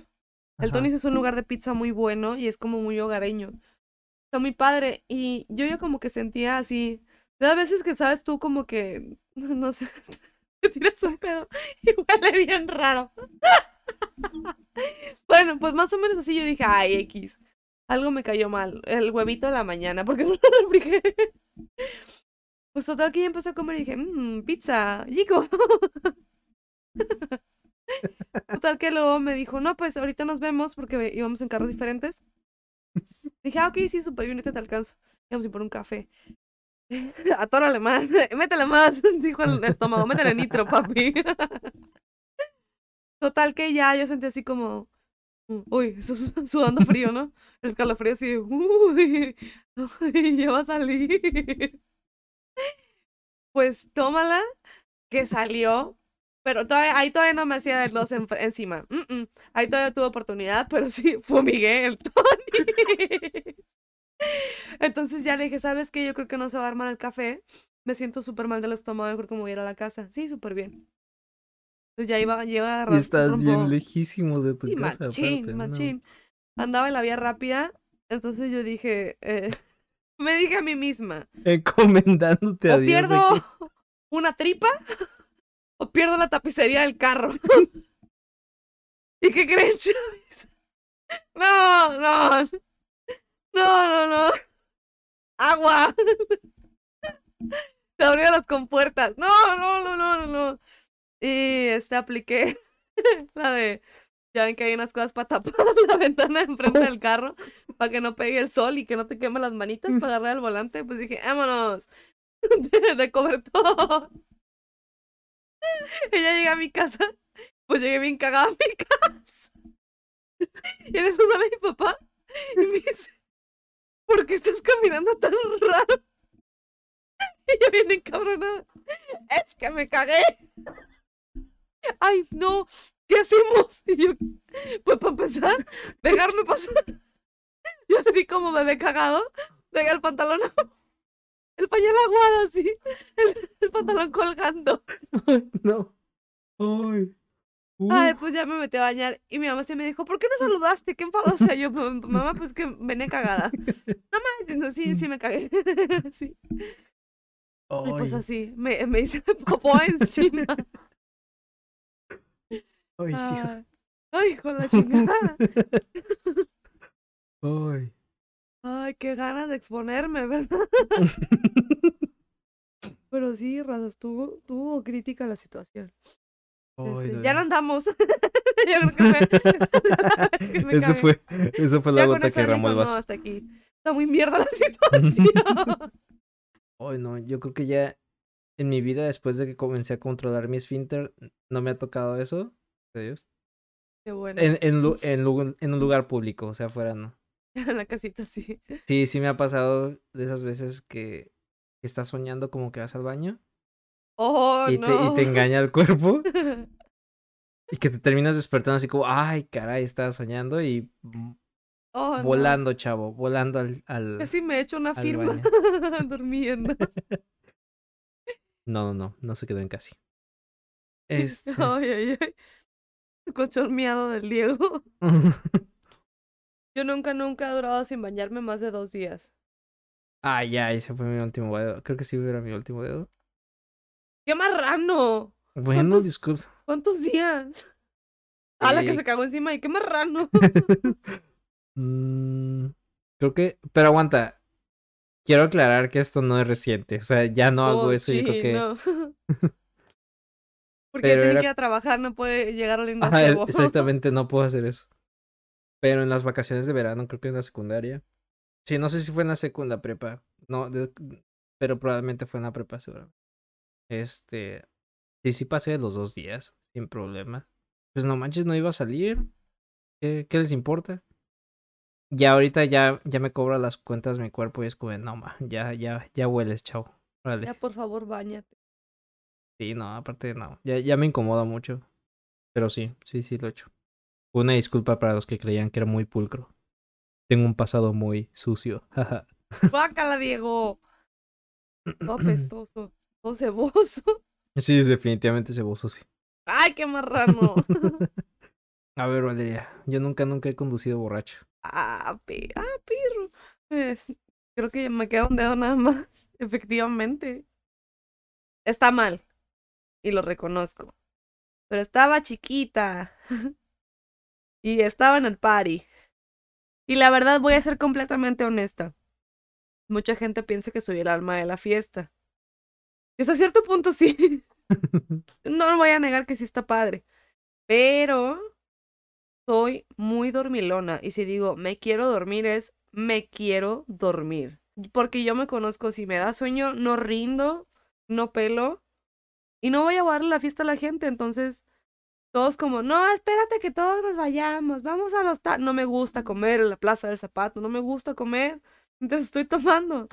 El Ajá. Tony's es un lugar de pizza muy bueno y es como muy hogareño. Está muy padre. Y yo ya como que sentía así. De las veces que sabes tú como que. No sé. Te tiras un pedo y huele bien raro. Bueno, pues más o menos así yo dije, ay, X. Algo me cayó mal. El huevito de la mañana, porque no lo refrigeré. Pues total que ya empecé a comer y dije, mmm, pizza, chico. Total que luego me dijo, no, pues ahorita nos vemos porque íbamos en carros diferentes. Dije, ah, ok, sí, súper bien, te alcanzo. Íbamos a ir por un café. Atórale más, métele más, dijo el estómago, métele nitro, papi. Total que ya yo sentí así como, uy, su- su- sudando frío, ¿no? El escalofrío así, uy, uy, ya va a salir. Pues tómala, que salió, pero todavía, ahí todavía no me hacía del dos en- encima. Mm, mm, Ahí todavía tuve oportunidad, pero sí, fumigué el Tony. Entonces ya le dije, ¿sabes qué? Yo creo que no se va a armar el café. Me siento súper mal del estómago, yo creo que me voy a ir a la casa. Sí, súper bien. Entonces ya iba, iba Y estás rumbo- bien lejísimos de tu Sí, casa. machín, aparte, no. machín. Andaba en la vía rápida, entonces yo dije, eh, me dije a mí misma, Encomendándote a o Dios. pierdo aquí. una tripa o pierdo la tapicería del carro. ¿Y qué creen, Chavis? No, no, no, no, no. Agua. Se abrieron las compuertas. No, no, no, no, no, no. Y este apliqué la de. Ya ven que hay unas cosas para tapar la ventana enfrente del carro para que no pegue el sol y que no te queme las manitas para agarrar el volante. Pues dije, vámonos de, de cobertor. Ella llega a mi casa, pues llegué bien cagada a mi casa. Y en eso sale mi papá y me dice, ¿por qué estás caminando tan raro? Y ella viene encabronada. Es que me cagué. Ay, no, ¿qué hacemos? Y yo, pues para empezar, dejarme pasar. Yo así como bebé cagado, dejé el pantalón, el pañal aguado así, el, el pantalón colgando. Ay, no. Ay. Ay, pues ya me metí a bañar y mi mamá sí me dijo, ¿por qué no saludaste? ¿Qué enfadosa? Y yo, "Mam- mamá, pues que venía cagada. No manches, no, sí, sí me cagué. Sí. Y pues así, me, me hice popó encima. Ay, Dios. Ay, con la chingada. Ay. Ay, qué ganas de exponerme, ¿verdad? Pero sí, Raza, estuvo, estuvo crítica la situación. Este, ya no andamos. Yo creo que fue. es que me Eso fue, eso fue la Ya gota que derramó el dijo, No, vaso. hasta aquí. Está muy mierda la situación. Ay, no, yo creo que ya en mi vida, después de que comencé a controlar mi esfínter, no me ha tocado eso. De Dios. Qué bueno. En, en, en, en un lugar público, o sea, afuera no. En la casita sí. Sí, sí me ha pasado de esas veces que, que estás soñando como que vas al baño Oh, y, te, no. y te engaña el cuerpo y que te terminas despertando así como, ay, caray, estaba soñando y mm, Oh, no. volando, chavo, volando al... al... Casi me he hecho una firma durmiendo. No, no, no, no se quedó en casi. Este... Ay, ay, ay. Colchón miado del Diego. Yo nunca, nunca he durado sin bañarme más de dos días. ah, ya, ese fue mi último dedo. Creo que sí era mi último dedo. ¡Qué marrano! Bueno, ¿Cuántos- disculpa. ¿Cuántos días? A la que Eh, se cagó encima y qué marrano. Mm, creo que, pero aguanta. Quiero aclarar que esto no es reciente. O sea, ya no hago Oh, eso. Yo creo sí, que. no. Porque Pero tiene era- que ir a trabajar, no puede llegar oliendo a Ajá, cebo. exactamente, no puedo hacer eso. Pero en las vacaciones de verano, creo que en la secundaria. Sí, no sé si fue en la secunda prepa. No, de- pero probablemente fue en la prepa, seguramente. Este. Sí, sí pasé los dos días, sin problema. Pues no manches, no iba a salir. ¿Qué, qué les importa? Ya ahorita ya, ya me cobra las cuentas mi cuerpo y es como, no, ma, ya, ya, ya hueles. Órale. Ya, por favor, bañate. Sí, no, aparte no. Ya, ya me incomoda mucho. Pero sí, sí, sí lo he hecho. Una disculpa para los que creían que era muy pulcro. Tengo un pasado muy sucio. Bácala, Diego. Todo apestoso, todo ceboso. sí, definitivamente ceboso, sí. Ay, qué marrano. A ver, Valeria, yo nunca, nunca he conducido borracho. ah, pe- ah, creo que me queda un dedo nada más. Efectivamente. Está mal. Y lo reconozco. Pero estaba chiquita. y estaba en el party. Y la verdad voy a ser completamente honesta. Mucha gente piensa que soy el alma de la fiesta. Y hasta cierto punto sí. No voy a negar que sí está padre. Pero soy muy dormilona. Y si digo me quiero dormir es me quiero dormir. Porque yo me conozco, si me da sueño, no rindo, no pelo. Y no voy a guardar la fiesta a la gente. Entonces, todos como, no, espérate que todos nos vayamos. Vamos a los... ta-". No me gusta comer en la plaza del zapato. No me gusta comer. Entonces estoy tomando.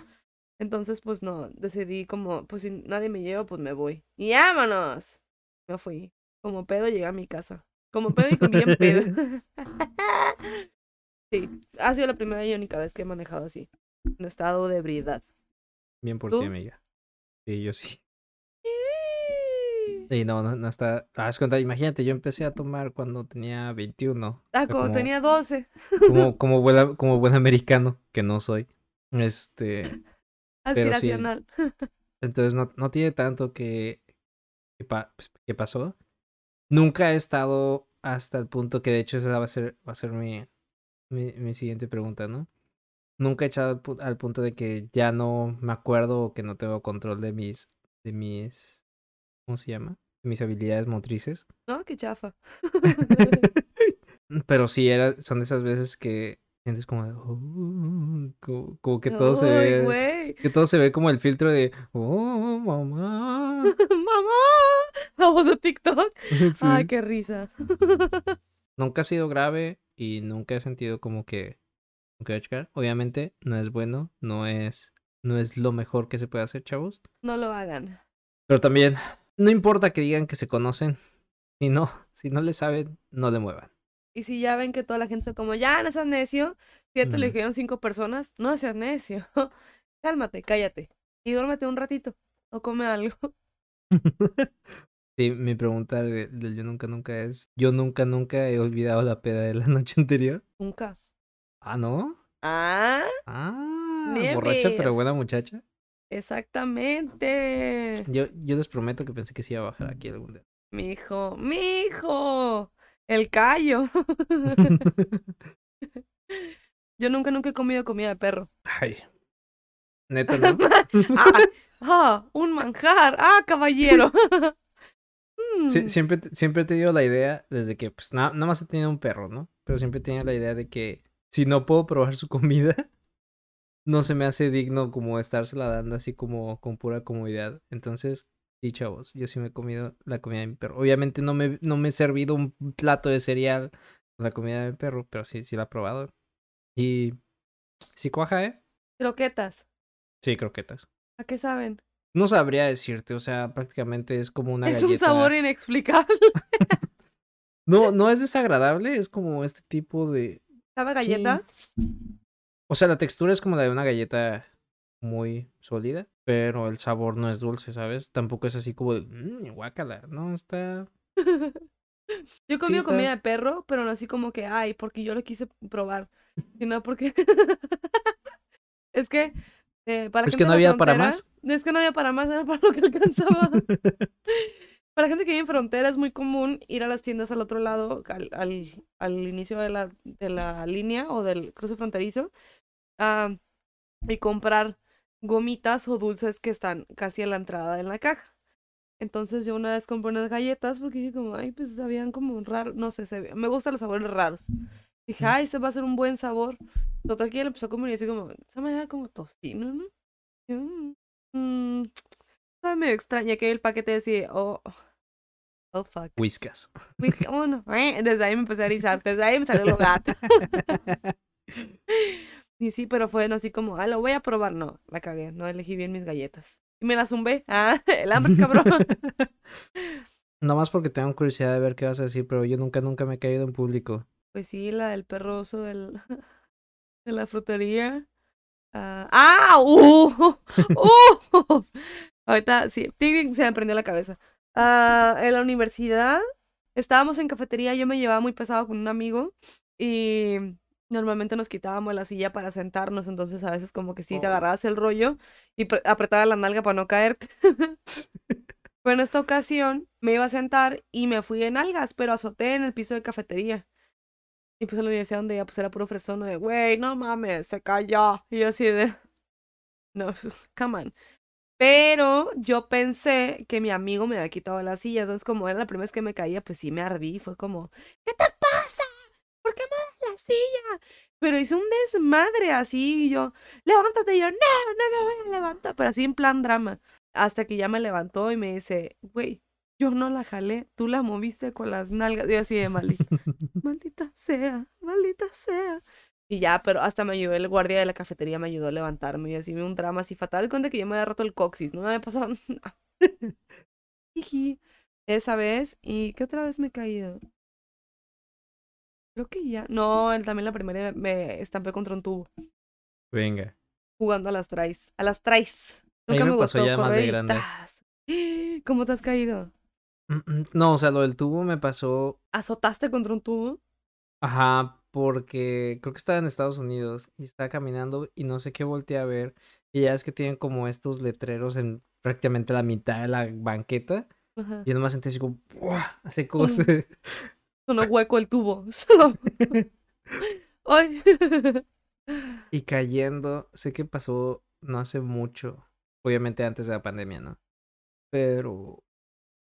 Entonces, pues no, decidí como, pues si nadie me lleva, pues me voy. Y vámonos. Me fui. Como pedo llegué a mi casa. Como pedo y con bien pedo. sí, ha sido la primera y única vez que he manejado así. En estado de ebriedad. Bien por ¿Tú? ti, amiga. Sí, yo sí. Y no, no, no está. Haz cuenta, imagínate, yo empecé a tomar cuando tenía 21. Ah, o sea, como tenía 12. Como, como, buena- como buen americano, que no soy. Este. Pero sí. Aspiracional. Entonces no, no tiene tanto que, que, pa- pues, que pasó. Nunca he estado hasta el punto que de hecho esa va a ser, va a ser mi, mi, mi siguiente pregunta, ¿no? Nunca he echado al punto de que ya no me acuerdo o que no tengo control de mis, de mis, ¿cómo se llama? Mis habilidades motrices. No, qué chafa. Pero sí, era, son de esas veces que sientes como, de, "Oh", como, como que todo se ve, que todo se ve como el filtro de, oh, mamá. Mamá. La voz de TikTok. Sí. Ay, qué risa. Nunca ha sido grave y nunca he sentido como que, a. Obviamente no es bueno, no es, no es lo mejor que se puede hacer, chavos. No lo hagan. Pero también, no importa que digan que se conocen, si no, si no le saben, no le muevan. Y si ya ven que toda la gente está como, ya no seas necio, si ya te lo Ujú. dijeron cinco personas, no seas necio. Cálmate, cállate. Y duérmete un ratito. O come algo. Sí, mi pregunta de- del yo nunca nunca es, yo nunca nunca he olvidado la peda de la noche anterior. Nunca. Ah, ¿no? Ah, Ah, borracha pero buena muchacha. Exactamente. Yo, yo les prometo que pensé que se iba a bajar aquí algún día. Mi hijo, mi hijo. El callo. Yo nunca, nunca he comido comida de perro. Ay. Neta, ¿no? ah, ah, un manjar. Ah, caballero. Sí, Mm. siempre, siempre he tenido la idea, desde que, pues, na- nada más he tenido un perro, ¿no? Pero siempre he tenido la idea de que si no puedo probar su comida, no se me hace digno como estársela dando así como con pura comodidad. Entonces, sí, chavos, yo sí me he comido la comida de mi perro. Obviamente no me, no me he servido un plato de cereal con la comida de mi perro, pero sí, sí la he probado. Y sí cuaja, ¿eh? Croquetas. Sí, croquetas. ¿A qué saben? No sabría decirte, o sea, prácticamente es como una es galleta. un sabor inexplicable. No, no es desagradable, es como este tipo de... ¿Sabe a galleta? O sea, la textura es como la de una galleta muy sólida, pero el sabor no es dulce, ¿sabes? Tampoco es así como de, mmm, guácala, no, está... Yo comido está- comida de perro, pero no así como que, ay, porque yo lo quise probar. Sino porque. es que. eh, para Es que no había para más. Es que no había para más, era para lo que alcanzaba. para gente que vive en frontera es muy común ir a las tiendas al otro lado, al, al, al inicio de la, de la línea o del cruce fronterizo, ah, y comprar gomitas o dulces que están casi a la entrada en la caja. Entonces yo una vez compré unas galletas porque dije como, ay, pues sabían como raro, no sé, se me gustan los sabores raros. Dije, Mm. ay, ese va a ser un buen sabor. Total que lo empezó a comer y así como, esa manera como tostino, ¿no? Yo, "Mm, medio extraña que el paquete decía, oh, oh fuck. Whiskas. Whisky, oh, no. eh, Desde ahí me empecé a erizar, desde ahí me salió lo gato. Y sí, pero fue no así como, ah, lo voy a probar. No, la cagué, no elegí bien mis galletas. Y me las zumbé. Ah, el hambre es cabrón. Nomás porque tengo curiosidad de ver qué vas a decir, pero yo nunca, nunca me he caído en público. Pues sí, la del perro oso del, de la frutería. Ah, ¡Ah! ¡Uh! ¡Uh! Ahorita sí, ting, ting, se me prendió la cabeza. Ah, en la universidad estábamos en cafetería, yo me llevaba muy pesado con un amigo y normalmente nos quitábamos la silla para sentarnos, entonces a veces como que sí te Oh. agarrabas el rollo y pre- apretabas la nalga para no caerte. Pero en esta ocasión me iba a sentar y me fui en algas, pero azoté en el piso de cafetería. Y pues en la universidad donde iba, pues era puro fresón de, güey, no mames, se cayó. Y yo así de, no, come on. Pero yo pensé que mi amigo me había quitado la silla, entonces como era la primera vez que me caía, pues sí me ardí, fue como, ¿qué te pasa? ¿Por qué mueves la silla? Pero hice un desmadre así, y yo, levántate, y yo, no, no me voy a levantar, pero así en plan drama. Hasta que ya me levantó y me dice, güey, yo no la jalé, tú la moviste con las nalgas. Y yo así de maldita, maldita sea, maldita sea. Y ya, pero hasta me ayudó el guardia de la cafetería, me ayudó a levantarme. Y así un drama así fatal. Cuenta que yo me había roto el coxis, no me había pasado nada. Esa vez. ¿Y qué otra vez me he caído? Creo que ya. No, él también la primera me estampé contra un tubo. Venga. Jugando a las trays. A las mí Nunca me me, pasó gustó ya más de grande. ¿Cómo te has caído? Mm, mm, No, o sea, lo del tubo me pasó, ¿Azotaste contra un tubo? ajá, porque creo que estaba en Estados Unidos y estaba caminando y no sé qué volteé a ver. Y ya es que tienen como estos letreros en prácticamente la mitad de la banqueta. Ajá. Y yo nomás sentí así como, ¡buah! Así como se- Sonó hueco el tubo. Ay. Y cayendo, sé que pasó no hace mucho, obviamente antes de la pandemia, ¿no? Pero,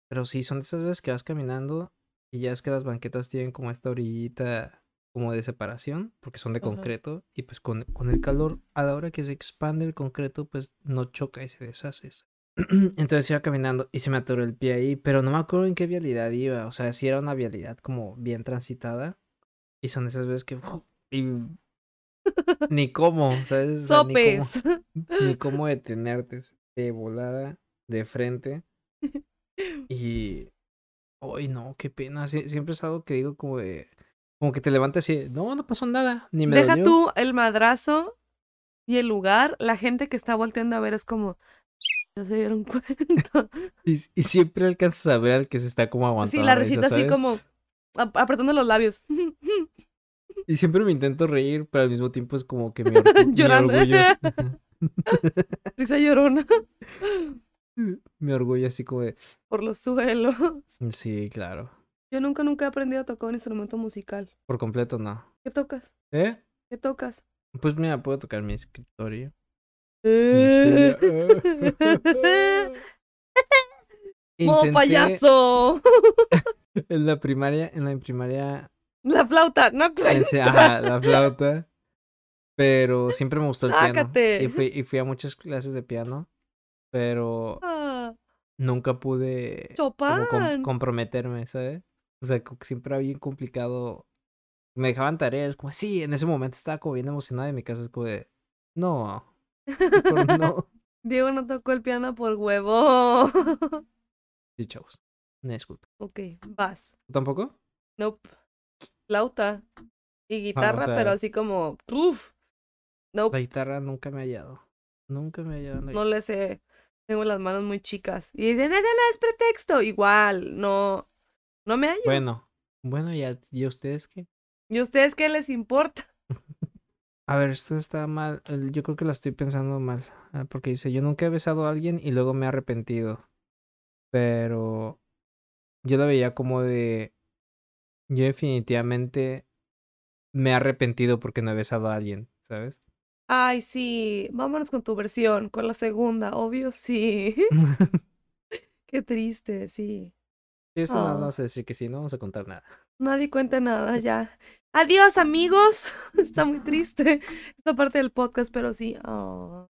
pero sí, son de esas veces que vas caminando y ya es que las banquetas tienen como esta orillita como de separación, porque son de concreto, y pues con, con el calor, a la hora que se expande el concreto, pues no choca y se deshace. Entonces iba caminando y se me atoró el pie ahí, pero no me acuerdo en qué vialidad iba, o sea, si era una vialidad como bien transitada, y son esas veces que... Y ni cómo, ¿sabes? O sea, ni cómo- Sopes. ni cómo detenerte de volada, de frente. Y. Ay, no, qué pena. Sie- siempre es algo que digo como de. Como que te levantas y. No, no pasó nada. Ni me Deja dolió". tú el madrazo y el lugar. La gente que está volteando a ver es como. Ya se dieron cuenta. Y, y siempre alcanzas a ver al que se está como aguantando. Sí, la risita así como ap- apretando los labios. Y siempre me intento reír, pero al mismo tiempo es como que mi Llorando. orgullo. Risa llorona mi orgullo así como de. por los suelos. Sí, claro. Yo nunca, nunca he aprendido a tocar un instrumento musical. Por completo no. ¿Qué tocas? ¿Eh? ¿Qué tocas? Pues mira, puedo tocar mi escritorio. Eh. ¡Modo Intenté- payaso! En la primaria, en la primaria La flauta, no cuenta. ajá, la flauta. Pero siempre me gustó el piano. Y fui, y fui a muchas clases de piano. Pero Ah, nunca pude como com- comprometerme, ¿sabes? O sea, como que siempre era bien complicado. Me dejaban tareas, como sí, en ese momento estaba como bien emocionada en mi casa, es como de, no. Diego no tocó el piano por huevo. Sí, chavos. Una disculpa. ok, vas. ¿Tú tampoco? Nope. Flauta. Y guitarra, pero sea- así como. Nope. La guitarra nunca me ha hallado. Nunca me ha hallado. No le sé. Tengo las manos muy chicas. Y dicen, eso no es pretexto. Igual, no. No me hallo. Bueno, bueno, ya, ¿y a ustedes qué? ¿Y a ustedes qué les importa? A ver, esto está mal. Yo creo que la estoy pensando mal. ah, Porque dice, yo nunca he besado a alguien y luego me he arrepentido. Pero yo la veía como de... Yo definitivamente me he arrepentido porque no he besado a alguien, ¿sabes? Ay, sí. Vámonos con tu versión, con la segunda. Obvio, sí. Qué triste, sí. Esto no Ah. vamos a decir que sí, no vamos a contar nada. Nadie cuenta nada ya. Adiós, amigos. Está muy triste esta parte del podcast, pero sí. ah.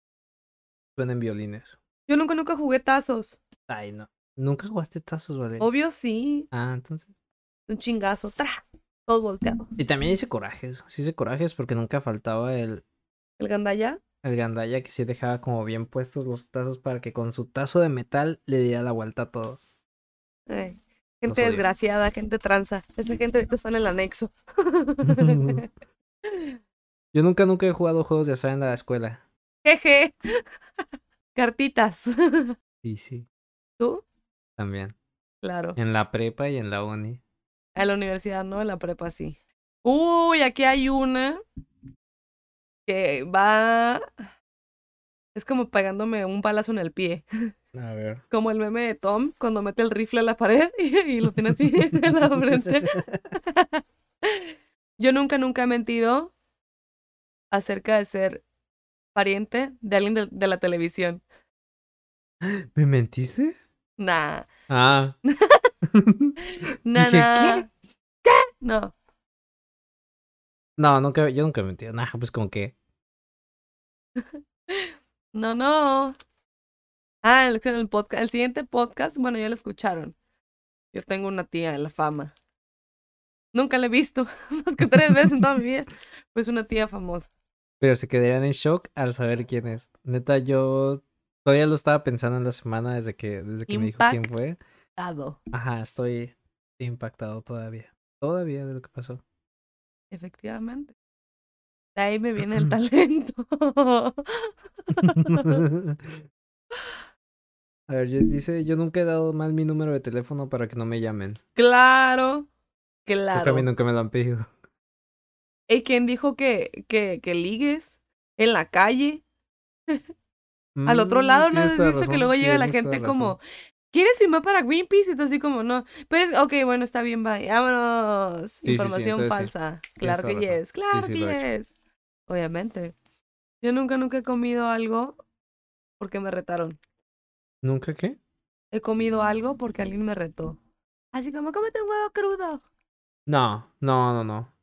Suenan violines. Yo nunca, nunca jugué tazos. Ay, no. ¿Nunca jugaste tazos, Valeria? Obvio, sí. Ah, entonces... Un chingazo. ¡Tras! Todos volteados. Y también hice corajes. Sí hice corajes porque nunca faltaba el, El gandaya. el gandaya que sí dejaba como bien puestos los tazos para que con su tazo de metal le diera la vuelta a todo. Ay. Gente desgraciada, gente tranza. Esa gente ahorita está en el anexo. Yo nunca, nunca he jugado juegos de azar en la escuela. Jeje. Cartitas. Sí, sí, ¿Tú? también. Claro. En la prepa y en la uni. A la universidad, no, en la prepa sí. Uy, aquí hay una que va. Es como pegándome un balazo en el pie. A ver. Como el meme de Tom cuando mete el rifle a la pared y, y lo tiene así en la frente. Yo nunca, nunca he mentido acerca de ser pariente de alguien de, de la televisión. ¿Me mentiste? Nah, Ah. nah, Dije, nah. ¿qué? ¿Qué? No. No, nunca, yo nunca he mentido. Nah, pues como que. No, no. Ah, el, el podcast, el siguiente podcast, bueno, ya lo escucharon. Yo tengo una tía en la fama. Nunca la he visto, más que tres veces en toda mi vida. Pues una tía famosa. Pero se quedarían en shock al saber quién es. Neta, yo todavía lo estaba pensando en la semana desde que, desde que me dijo quién fue. Dado, Ajá, estoy impactado todavía. Todavía de lo que pasó. efectivamente. De ahí me viene el talento. A ver, dice, yo nunca he dado mal mi número de teléfono para que no me llamen. claro, Porque a claro. mí nunca me lo han pedido. ¿Y quién dijo que, que, que ligues en la calle? Al otro Mm, lado, ¿no has visto que luego llega la gente como, ¿quieres firmar para Greenpeace? Y tú así como, no. Pero, es- ok, bueno, está bien, bye. Vámonos. sí, sí, Información entonces falsa. Claro que razón. yes, claro que he yes. Obviamente. Yo nunca, nunca he comido algo porque me retaron. ¿Nunca qué? He comido algo porque alguien me retó. Así como, cómete un huevo crudo. No, no, no, no.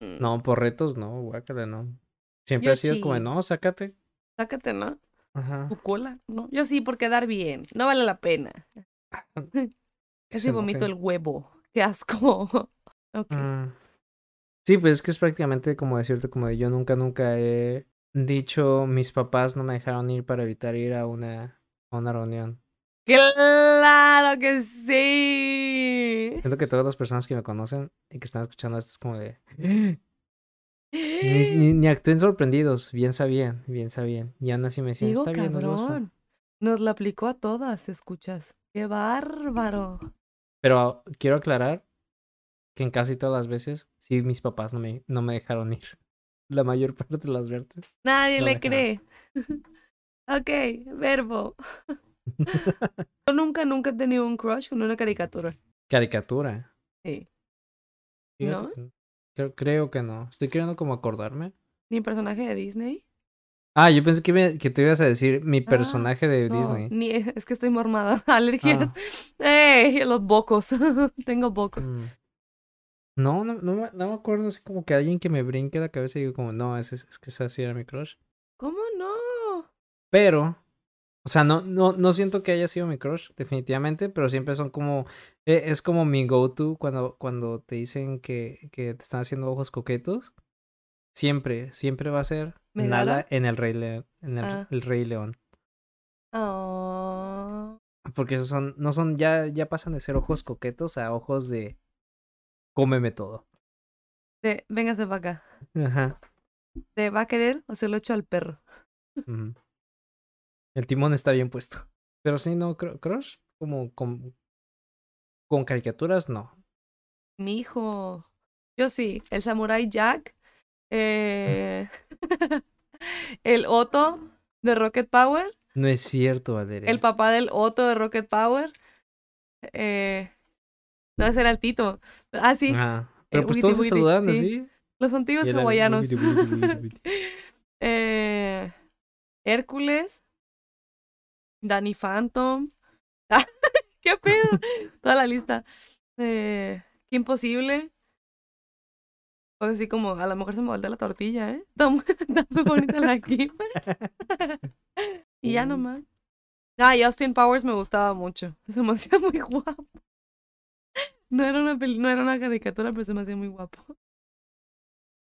Mm, No, por retos no, guácala, no. Siempre Yo ha sido como, sí. no, sácate. Sácate, ¿no? Ajá. Tu cola, ¿no? Yo sí, por quedar bien. No vale la pena. Casi vomito el huevo. Qué asco. ok. Mm. Sí, pues es que es prácticamente como decirte, como de yo nunca, nunca he dicho, mis papás no me dejaron ir para evitar ir a una, a una reunión. ¡Claro que sí! Siento que todas las personas que me conocen y que están escuchando esto es como de... Ni, ni, ni actúen sorprendidos, bien sabían, bien sabían. Y aún así me decían, Digo, está bien, nos vemos". cabrón. Nos la aplicó a todas, escuchas. ¡Qué bárbaro! Pero quiero aclarar que en casi todas las veces, sí, mis papás no me, no me dejaron ir. La mayor parte de las veces. Nadie No le cree. Ok, verbo. Yo nunca, nunca he tenido un crush con una caricatura. Caricatura. Sí. ¿No? Creo, creo que no. Estoy queriendo como acordarme. Ni personaje de Disney. Ah, yo pensé que, me- que te ibas a decir mi Ah, personaje de No, Disney. Ni, es que estoy mormada. Alergias. ¡Ey! Los bocos. Tengo bocos. Mm. No, no, no, me- no me acuerdo así como que alguien que me brinque la cabeza y digo como, no, ese, es que ese sí era mi crush. ¿Cómo? Pero, o sea, no, no, no siento que haya sido mi crush, definitivamente, pero siempre son como, eh, es como mi go-to cuando, cuando te dicen que, que te están haciendo ojos coquetos. Siempre, siempre va a ser. Nala en el Rey León, en el, Ah. el Rey León. Oh. Porque esos son, no son, ya, ya pasan de ser ojos coquetos a ojos de cómeme todo. De, véngase para acá. Ajá. ¿Te va a querer o se lo echo al perro? ujú. El timón está bien puesto. Pero sí, no, cru- crush, como con, con caricaturas, no. Mi hijo. Yo sí. El Samurai Jack. eh, el Otto de Rocket Power. No es cierto, Valeria. El papá del Otto de Rocket Power. Eh, no, ese era el Tito. Ah, sí. Ajá. Pero eh, pues todos se saludaban sí. así. Los antiguos hawaianos. eh, Hércules. Danny Phantom. ¿Qué pedo? Toda la lista. Eh, Qué imposible. O así como, a lo mejor se me voltea la tortilla, ¿eh? Está muy, está muy bonita la Kim. y ya Mm. nomás. Ah, y Austin Powers me gustaba mucho. Se me hacía muy guapo. No era una peli- no era una caricatura, pero se me hacía muy guapo.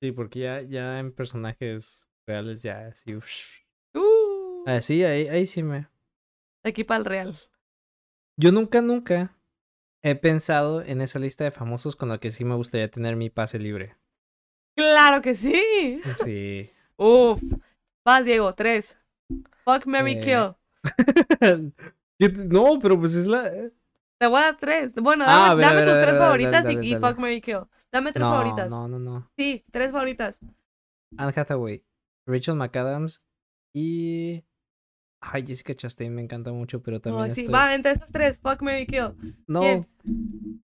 Sí, porque ya, ya en personajes reales ya así. Uh, Así, ahí, ahí sí me. Aquí para el real. Yo nunca, nunca he pensado en esa lista de famosos con la que sí me gustaría tener mi pase libre. Claro que sí. Sí. Uf. Vas, Diego, tres. Fuck Mary Eh, Kill. No, pero pues es la. Te voy a dar tres. Bueno, Ah, dame, a ver, a dame ver, tus ver, tres favoritas dale, y, y dale. Fuck Mary Kill. Dame tres No, favoritas. no, no, no. Sí, tres favoritas. Anne Hathaway, Rachel McAdams y. Ay, Jessica Chastain me encanta mucho, pero también. Ay, sí, estoy- va, entre estas tres. Fuck Mary Kill. No, ¿quién?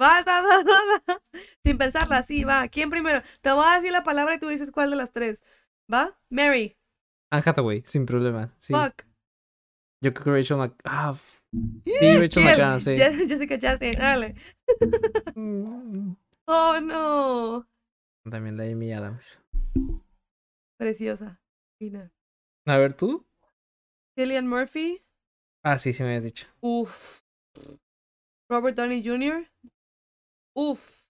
Va, va, va. Sin pensarla, sí, va. ¿Quién primero? Te voy a decir la palabra y tú dices cuál de las tres. ¿Va? Mary. Anne Hathaway, sin problema. Sí. Fuck. Yo creo que Rachel Mc... Ah, f- sí, Rachel. McAdams, sí. Je- Jessica Chastain, dale. Oh, no. También la Amy Adams. Preciosa. Fina. A ver, ¿tú? Cillian Murphy. Ah, sí, sí me habías dicho. Uf. Robert Downey Jr. Uf.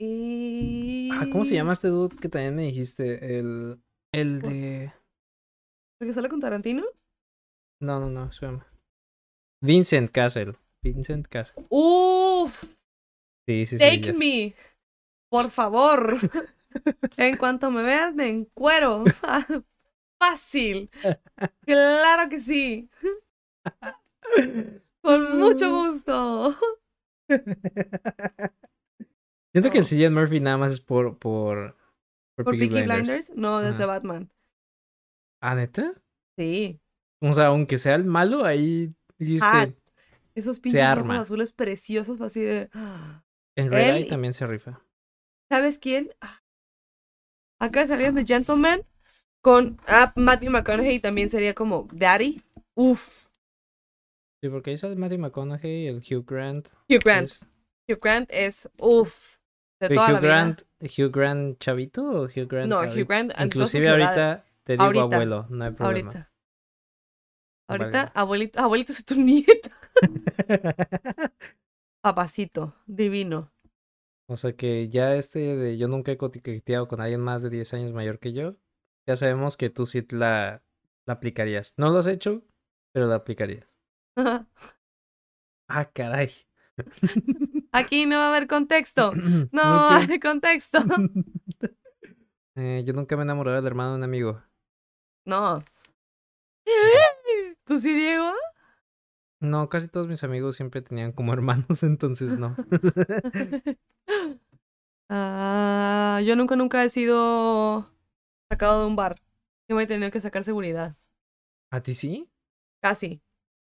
Y. Ah, ¿cómo se llama este dude que también me dijiste? El... El de... ¿El que sale con Tarantino? No, no, no, se llama. Vincent Castle. Vincent Castle. Uf. Sí, sí, sí. Take me. Por favor. en cuanto me veas, me encuero. Fácil. Claro que sí. Con mucho gusto. Siento que el Oh. Cillian Murphy nada más es por... Por, por, ¿Por Peaky Peaky Blinders. Blinders? No, desde. Batman. ¿Ah, neta? Sí. O sea, aunque sea el malo, ahí dijiste... Ah, Esos pinches ojos azules preciosos, así de. en Red Eye también se rifa. ¿Sabes quién? Ah, Acá salían de Gentleman con ah, Matthew McConaughey también sería como Daddy. Uf. Sí, porque ahí sale Matthew McConaughey, el Hugh Grant. Hugh Grant. Hugh Grant es uf. De ¿el toda Hugh la vida. Grant, Hugh Grant chavito o Hugh Grant? No? Hugh Grant. Inclusive ahorita te digo Ahorita. abuelo, no hay problema. Ahorita. Vale. Ahorita, abuelito, abuelito, soy tu nieta. Papacito, divino. o sea que ya este de yo nunca he coqueteado con alguien más de 10 años mayor que yo, ya sabemos que tú sí la, la aplicarías. No lo has hecho, pero la aplicarías. Ah, caray. Aquí no va a haber contexto. No hay contexto. Eh, yo nunca me he enamorado del hermano de un amigo. No. ¿Tú sí, Diego? No, casi todos mis amigos siempre tenían como hermanos, entonces no. Ah, yo nunca, nunca he sido sacado de un bar. Yo me he tenido que sacar seguridad. ¿A ti sí? Casi.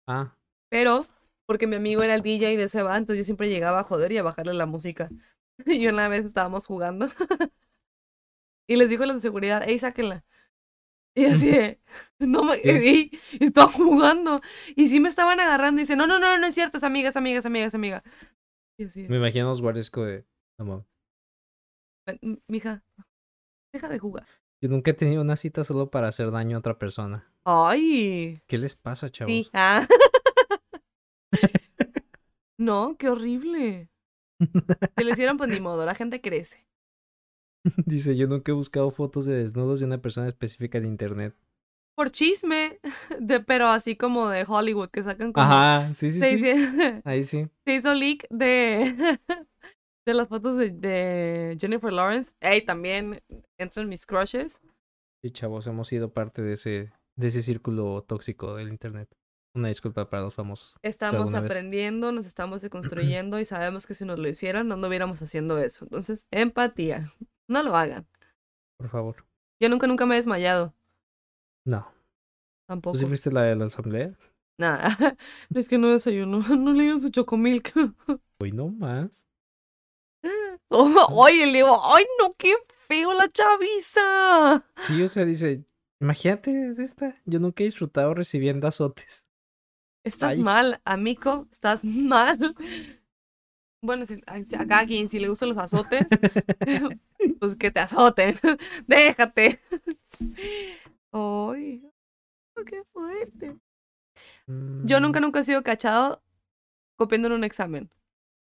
Ah, Pero, porque mi amigo era el DJ de ese bar, entonces yo siempre llegaba a joder y a bajarle la música. Y una vez estábamos jugando. y les dijo a los de seguridad, ey, sáquenla. Y así de, no me, y, y estaba jugando. Y sí me estaban agarrando y dice, no, no, no, no es cierto, es amiga, es amiga, es amiga, es amiga. Y así, me imagino a los guardias de... No, mames. "M- mija, deja de jugar. Yo nunca he tenido una cita solo para hacer daño a otra persona. Ay, ¿Qué les pasa, chavos? sí. Ah. no, qué horrible. Si lo hicieron, pues ni modo, la gente crece. Dice, yo nunca he buscado fotos de desnudos de una persona específica en internet. Por chisme, de, pero así como de Hollywood, que sacan como... Ajá, sí, sí, sí. Ahí sí. se hizo leak de, de las fotos de, de Jennifer Lawrence. Ey, también entran mis crushes. Sí, chavos, hemos sido parte de ese, de ese círculo tóxico del internet. Una disculpa para los famosos. Estamos vez. aprendiendo, nos estamos deconstruyendo y sabemos que si nos lo hicieran no anduviéramos haciendo eso. Entonces, empatía. No lo hagan. Por favor. Yo nunca, nunca me he desmayado. No. Tampoco. ¿Tú sí fuiste la de la asamblea? Nada. Es que no desayuno. No le dieron su chocomilk. Hoy no más. Oye, le digo, ay, no, qué feo la chaviza. Sí, o sea, dice, imagínate esta. Yo nunca he disfrutado recibiendo azotes. Estás Ay. mal, amigo, estás mal. Bueno, si, a a cada quien, si le gustan los azotes, pues que te azoten. Déjate. Ay, qué fuerte. Yo nunca, Mm, nunca he sido cachado copiando en un examen.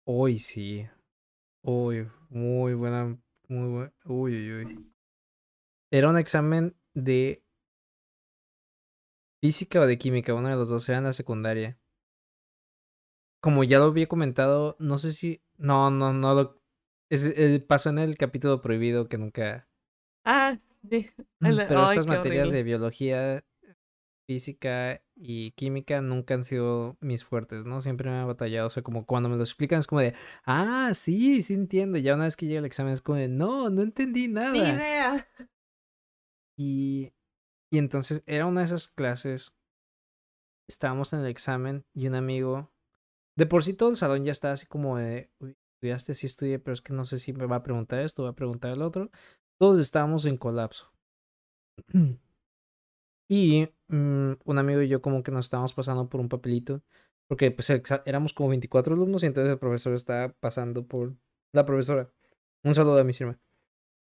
Hoy sí. Uy, muy buena, muy buena. Uy, uy, uy. Era un examen de física o de química, uno de los dos era en la secundaria. como ya lo había comentado, no sé si. No, no, no lo. Es, eh, pasó en el capítulo prohibido que nunca. Ah, sí. Mm, Pero ay, estas materias horrible. de biología, física y química nunca han sido mis fuertes, ¿no? Siempre me he batallado. O sea, como cuando me lo explican es como de, ah, sí, sí entiendo. Ya una vez que llega el examen es como de, no, no entendí Ni nada. idea. Y, y entonces era una de esas clases. Estábamos en el examen y un amigo. De por sí todo el salón ya estaba así como de. "Uy, estudiaste, sí estudié, pero es que no sé si me va a preguntar esto, va a preguntar el otro. Todos estábamos en colapso. Y mm, un amigo y yo como que nos estábamos pasando por un papelito. Porque pues éramos como 24 alumnos y entonces el profesor estaba pasando por la profesora. Un saludo a mi firma.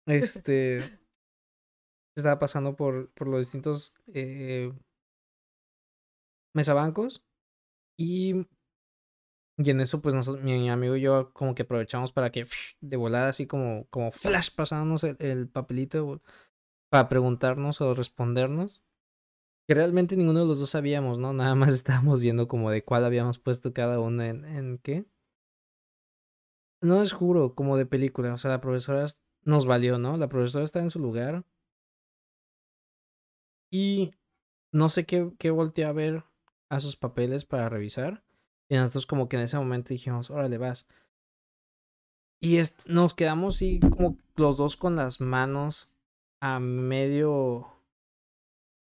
Este estaba pasando por, por los distintos eh, mesabancos y, y en eso pues nosotros, mi amigo y yo como que aprovechamos para que de volada así como, como flash pasándonos el, el papelito para preguntarnos o respondernos. Que realmente ninguno de los dos sabíamos, ¿no? Nada más estábamos viendo como de cuál habíamos puesto cada uno en, qué. No es juro, como de película. O sea, la profesora nos valió, ¿no? La profesora está en su lugar. Y no sé qué, qué a ver a sus papeles para revisar. Y nosotros como que en ese momento dijimos, órale, vas. Y nos quedamos así como los dos con las manos a medio...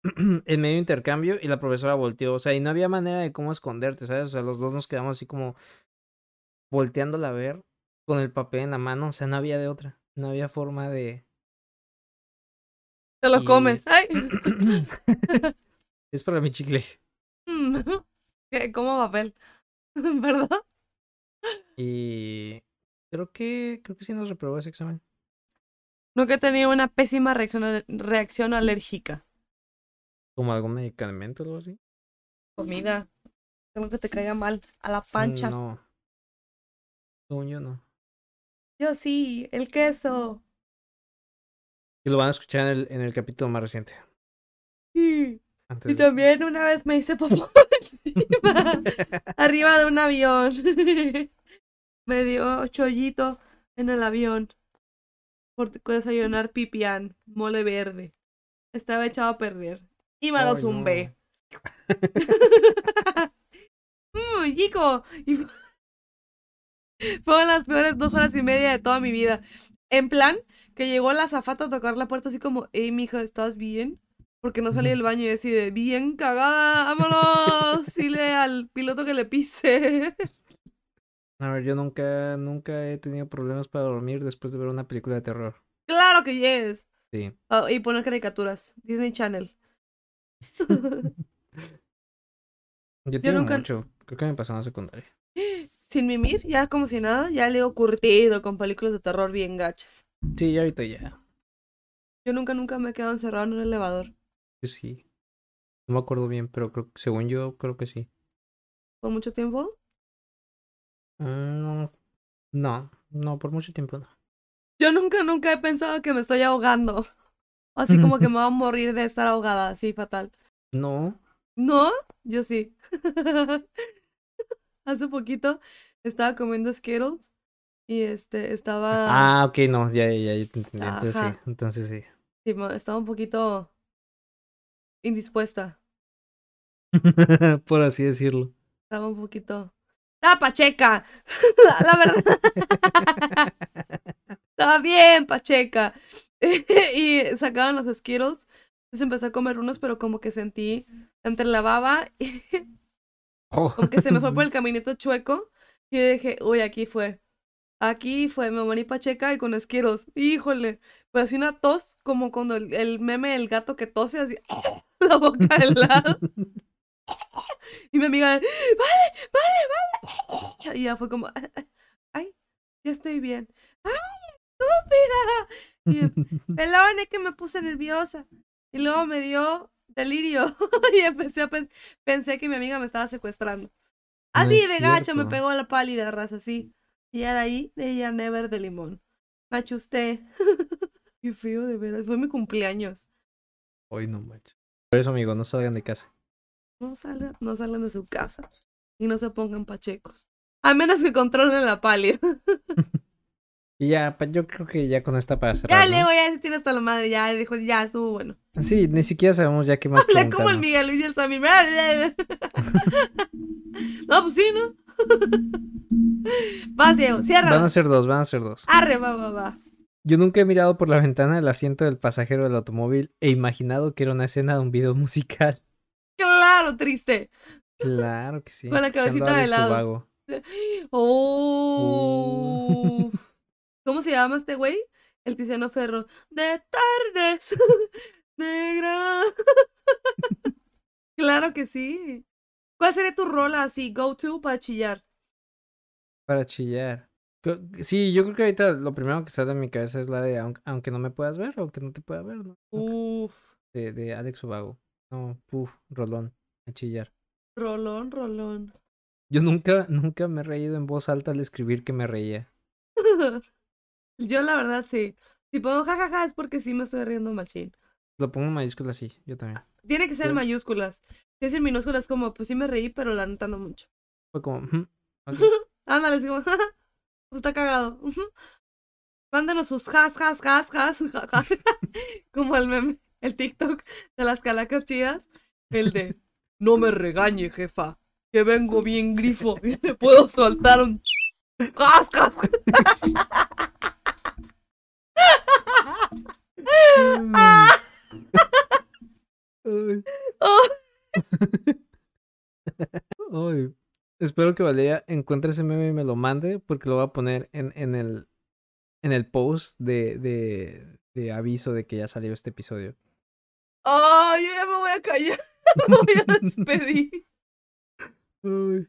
en medio intercambio y la profesora volteó. O sea, y no había manera de cómo esconderte, ¿sabes? O sea, los dos nos quedamos así como volteándola a ver con el papel en la mano. O sea, no había de otra. No había forma de... Te lo Y- comes. Ay. es para mi chicle. Mm. Como papel. ¿Verdad? Y creo que creo que sí nos reprobó ese examen. Nunca he tenido una pésima reacción, reacción alérgica. Como algún medicamento o algo así. Comida. Algo que te caiga mal. A la pancha. No. Según yo no. Yo sí, el queso. Y lo van a escuchar en el, en el capítulo más reciente. Sí. Antes Y de- también una vez me hice popó encima, arriba de un avión. me dio chollito en el avión por desayunar pipián, mole verde. Estaba echado a perder. Y me lo Ay, zumbé. Chico. Y fueron las peores dos horas y media de toda mi vida. En plan, que llegó la azafata a tocar la puerta así como, hey, mija, ¿estás bien? Porque no salí del baño y decide, bien cagada, vámonos, dile al piloto que le pise. A ver, yo nunca, nunca he tenido problemas para dormir después de ver una película de terror. claro que yes. Sí. Ah, y poner caricaturas, Disney Channel. Yo tengo nunca- mucho. Creo que me pasó en la secundaria. Sin mimir, ya como si nada, ya le he curtido con películas de terror bien gachas. Sí, ya ahorita ya. Yo nunca, nunca me he quedado encerrado en un elevador. Sí. No me acuerdo bien, pero creo, según yo, creo que sí. ¿Por mucho tiempo? Mm, no, no, por mucho tiempo no. Yo nunca, nunca he pensado que me estoy ahogando. Así como que me voy a morir de estar ahogada, así fatal. No. ¿No? Yo sí. Hace poquito estaba comiendo Skittles y este estaba, Ah, ok, no, ya, ya, ya te entendí. Entonces sí, entonces sí. sí, estaba un poquito indispuesta. por así decirlo. Estaba un poquito. ¡Estaba pacheca! La verdad. Estaba bien pacheca. y sacaban los Skittles. Entonces empecé a comer unos, pero como que sentí entre la baba y Oh. como que se me fue por el caminito chueco. Y dije, uy, aquí fue. Aquí fue, me morí pacheca y con Skittles. Híjole. Pero así una tos, como cuando el, el meme del gato que tose así, la boca del lado. Y mi amiga, vale, vale, vale. Y ya fue como, ay, ya estoy bien. ¡Ay, estúpida! Y pelón, es que me puse nerviosa. Y luego me dio delirio. y empecé a pensé que mi amiga me estaba secuestrando. Así de gacho me pegó la pálida raza, así. Y era ahí, de ella never de limón. Me achusté. Qué feo, de veras. Fue mi cumpleaños. Hoy no manches. Por eso, amigo, no salgan de casa. No salgan, no salgan de su casa. Y no se pongan pachecos. A menos que controlen la palia. Y ya, yo creo que ya con esta para Ya, cerrar, ¿no? Lego, ya se tiene hasta la madre, ya dijo, ya, estuvo bueno. Sí, ni siquiera sabemos ya qué más Habla como el. Miguel Luis y el Sammy. no, pues sí, ¿no? Vas, Diego, cierra. Van a ser dos, van a ser dos. Arre, va, va, va. Yo nunca he mirado por la ventana del asiento del pasajero del automóvil e imaginado que era una escena de un video musical. Claro, triste. Claro que sí. Con la cabecita de lado. Oh. ¿Cómo se llama este güey? El Tiziano Ferro. De tardes. Negra. claro que sí. ¿Cuál sería tu rola así, go to para chillar? Para chillar. Sí, yo creo que ahorita lo primero que sale en mi cabeza es la de aunque, aunque no me puedas ver, aunque no te pueda ver, ¿no? Uf. De, de Alex Ubago. No, puf, rolón, a chillar. Rolón, rolón. Yo nunca, nunca me he reído en voz alta al escribir que me reía. Yo la verdad sí. Si pongo jajaja es porque sí me estoy riendo machín. Lo pongo en mayúsculas, sí, yo también. Tiene que ser en mayúsculas. Si es en minúsculas como, pues sí me reí, pero la neta no mucho. Fue como, "Ujú, ok". Ándale, es como, pues está cagado. Ujú. Mándenos sus has, has, has, has, ja, ja. como el meme, el TikTok de las calacas chidas. El de, no me regañe, jefa, que vengo bien grifo y le puedo soltar un has, has. Ay. Oh. Ay. Espero que Valeria encuentre ese meme y me lo mande porque lo voy a poner en, en el en el post de, de, de aviso de que ya salió este episodio. Oh, yo ya me voy a callar. Me voy a despedir. Ay.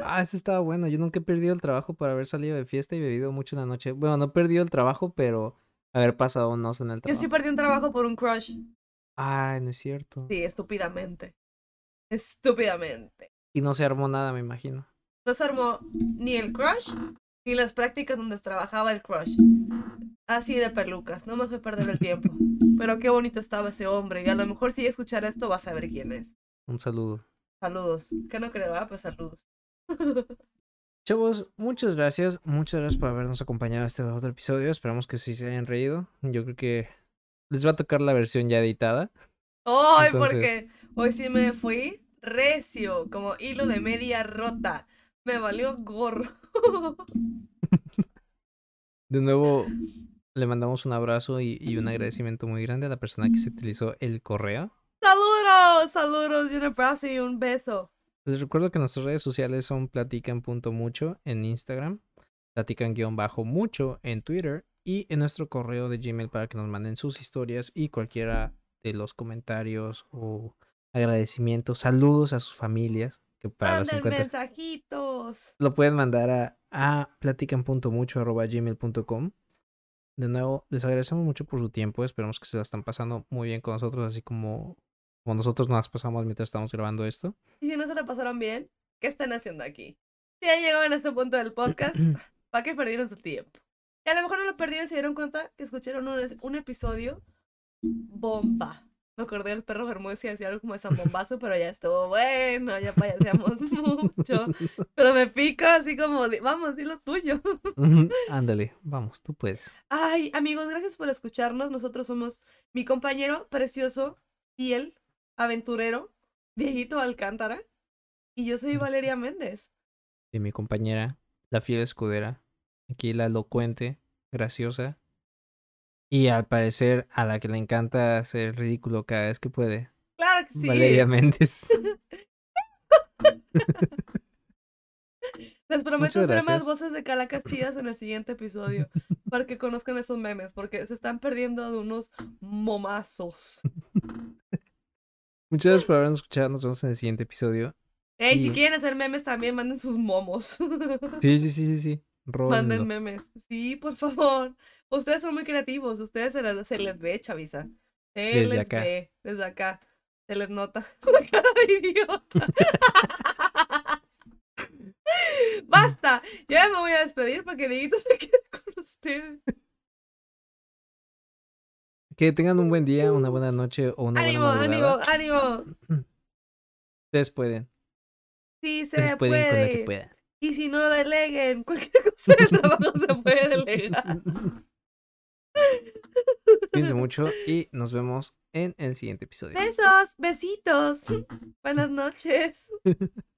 Ah, ese estaba bueno. Yo nunca he perdido el trabajo por haber salido de fiesta y bebido mucho en la noche. Bueno, no he perdido el trabajo, pero haber pasado un oso en el Yo trabajo. sí perdí un trabajo por un crush. Ay, no es cierto. Sí, estúpidamente. Estúpidamente. Y no se armó nada, me imagino. No se armó ni el crush ni las prácticas donde trabajaba el crush. Así de pelucas, no me fue perder el tiempo. Pero qué bonito estaba ese hombre. Y a lo mejor si escuchar esto vas a ver quién es. Un saludo. Saludos. Que no creo, ah, pues saludos. Chavos, muchas gracias. Muchas gracias por habernos acompañado a este otro episodio. Esperamos que sí se hayan reído. Yo creo que les va a tocar la versión ya editada. Ay, Entonces- porque hoy sí me fui recio, como hilo de media rota. Me valió gorro. De nuevo, le mandamos un abrazo y, y un agradecimiento muy grande a la persona que se utilizó el correo. Saludos, saludos y un abrazo y un beso. Les recuerdo que nuestras redes sociales son platican.mucho en Instagram, platican-mucho en Twitter y en nuestro correo de Gmail para que nos manden sus historias y cualquiera de los comentarios o agradecimientos, saludos a sus familias que para Manden 50 mensajitos. lo pueden mandar a, a platican.mucho.gmail.com. De nuevo, les agradecemos mucho por su tiempo. Esperamos que se la están pasando muy bien con nosotros, así como, como nosotros nos las pasamos mientras estamos grabando esto. Y si no se la pasaron bien, ¿qué están haciendo aquí? Si ya llegaron a este punto del podcast, ¿para qué perdieron su tiempo? Y a lo mejor no lo perdieron y se dieron cuenta que escucharon un, un episodio bomba. Me acordé del perro Bermúdez y decía algo como de San Bombazo, pero ya estuvo bueno, ya payaseamos mucho. Pero me pica así como, de, vamos, di lo tuyo. Ándale, vamos, tú puedes. Ay, amigos, gracias por escucharnos. Nosotros somos mi compañero precioso, fiel, aventurero, Dieguito Alcántara. Y yo soy Valeria Méndez. Y mi compañera, la fiel escudera, aquí la elocuente, graciosa. Y al parecer a la que le encanta hacer ridículo cada vez que puede. Claro que sí. Valeria Méndez. Les prometo hacer más voces de calacas chidas en el siguiente episodio. para que conozcan esos memes, porque se están perdiendo de unos momazos. Muchas gracias por habernos escuchado. Nos vemos en el siguiente episodio. Ey, si quieren hacer memes también, manden sus momos. Sí, sí, sí, sí, sí. Manden memes. Sí, por favor. Ustedes son muy creativos. Ustedes se les, se les ve, Chavisa. Se Desde les acá. ve. Desde acá. Se les nota la cara de idiota. Basta. Yo ya me voy a despedir para que Dieguito se quede con ustedes. Que tengan un buen día, una buena noche o una ánimo, buena ¡Ánimo, ánimo, ánimo! Ustedes pueden. Sí, se pueden con lo que puedan. Y si no deleguen, cualquier cosa del trabajo se puede delegar. Cuídense mucho y nos vemos en el siguiente episodio. Besos, besitos. Buenas noches.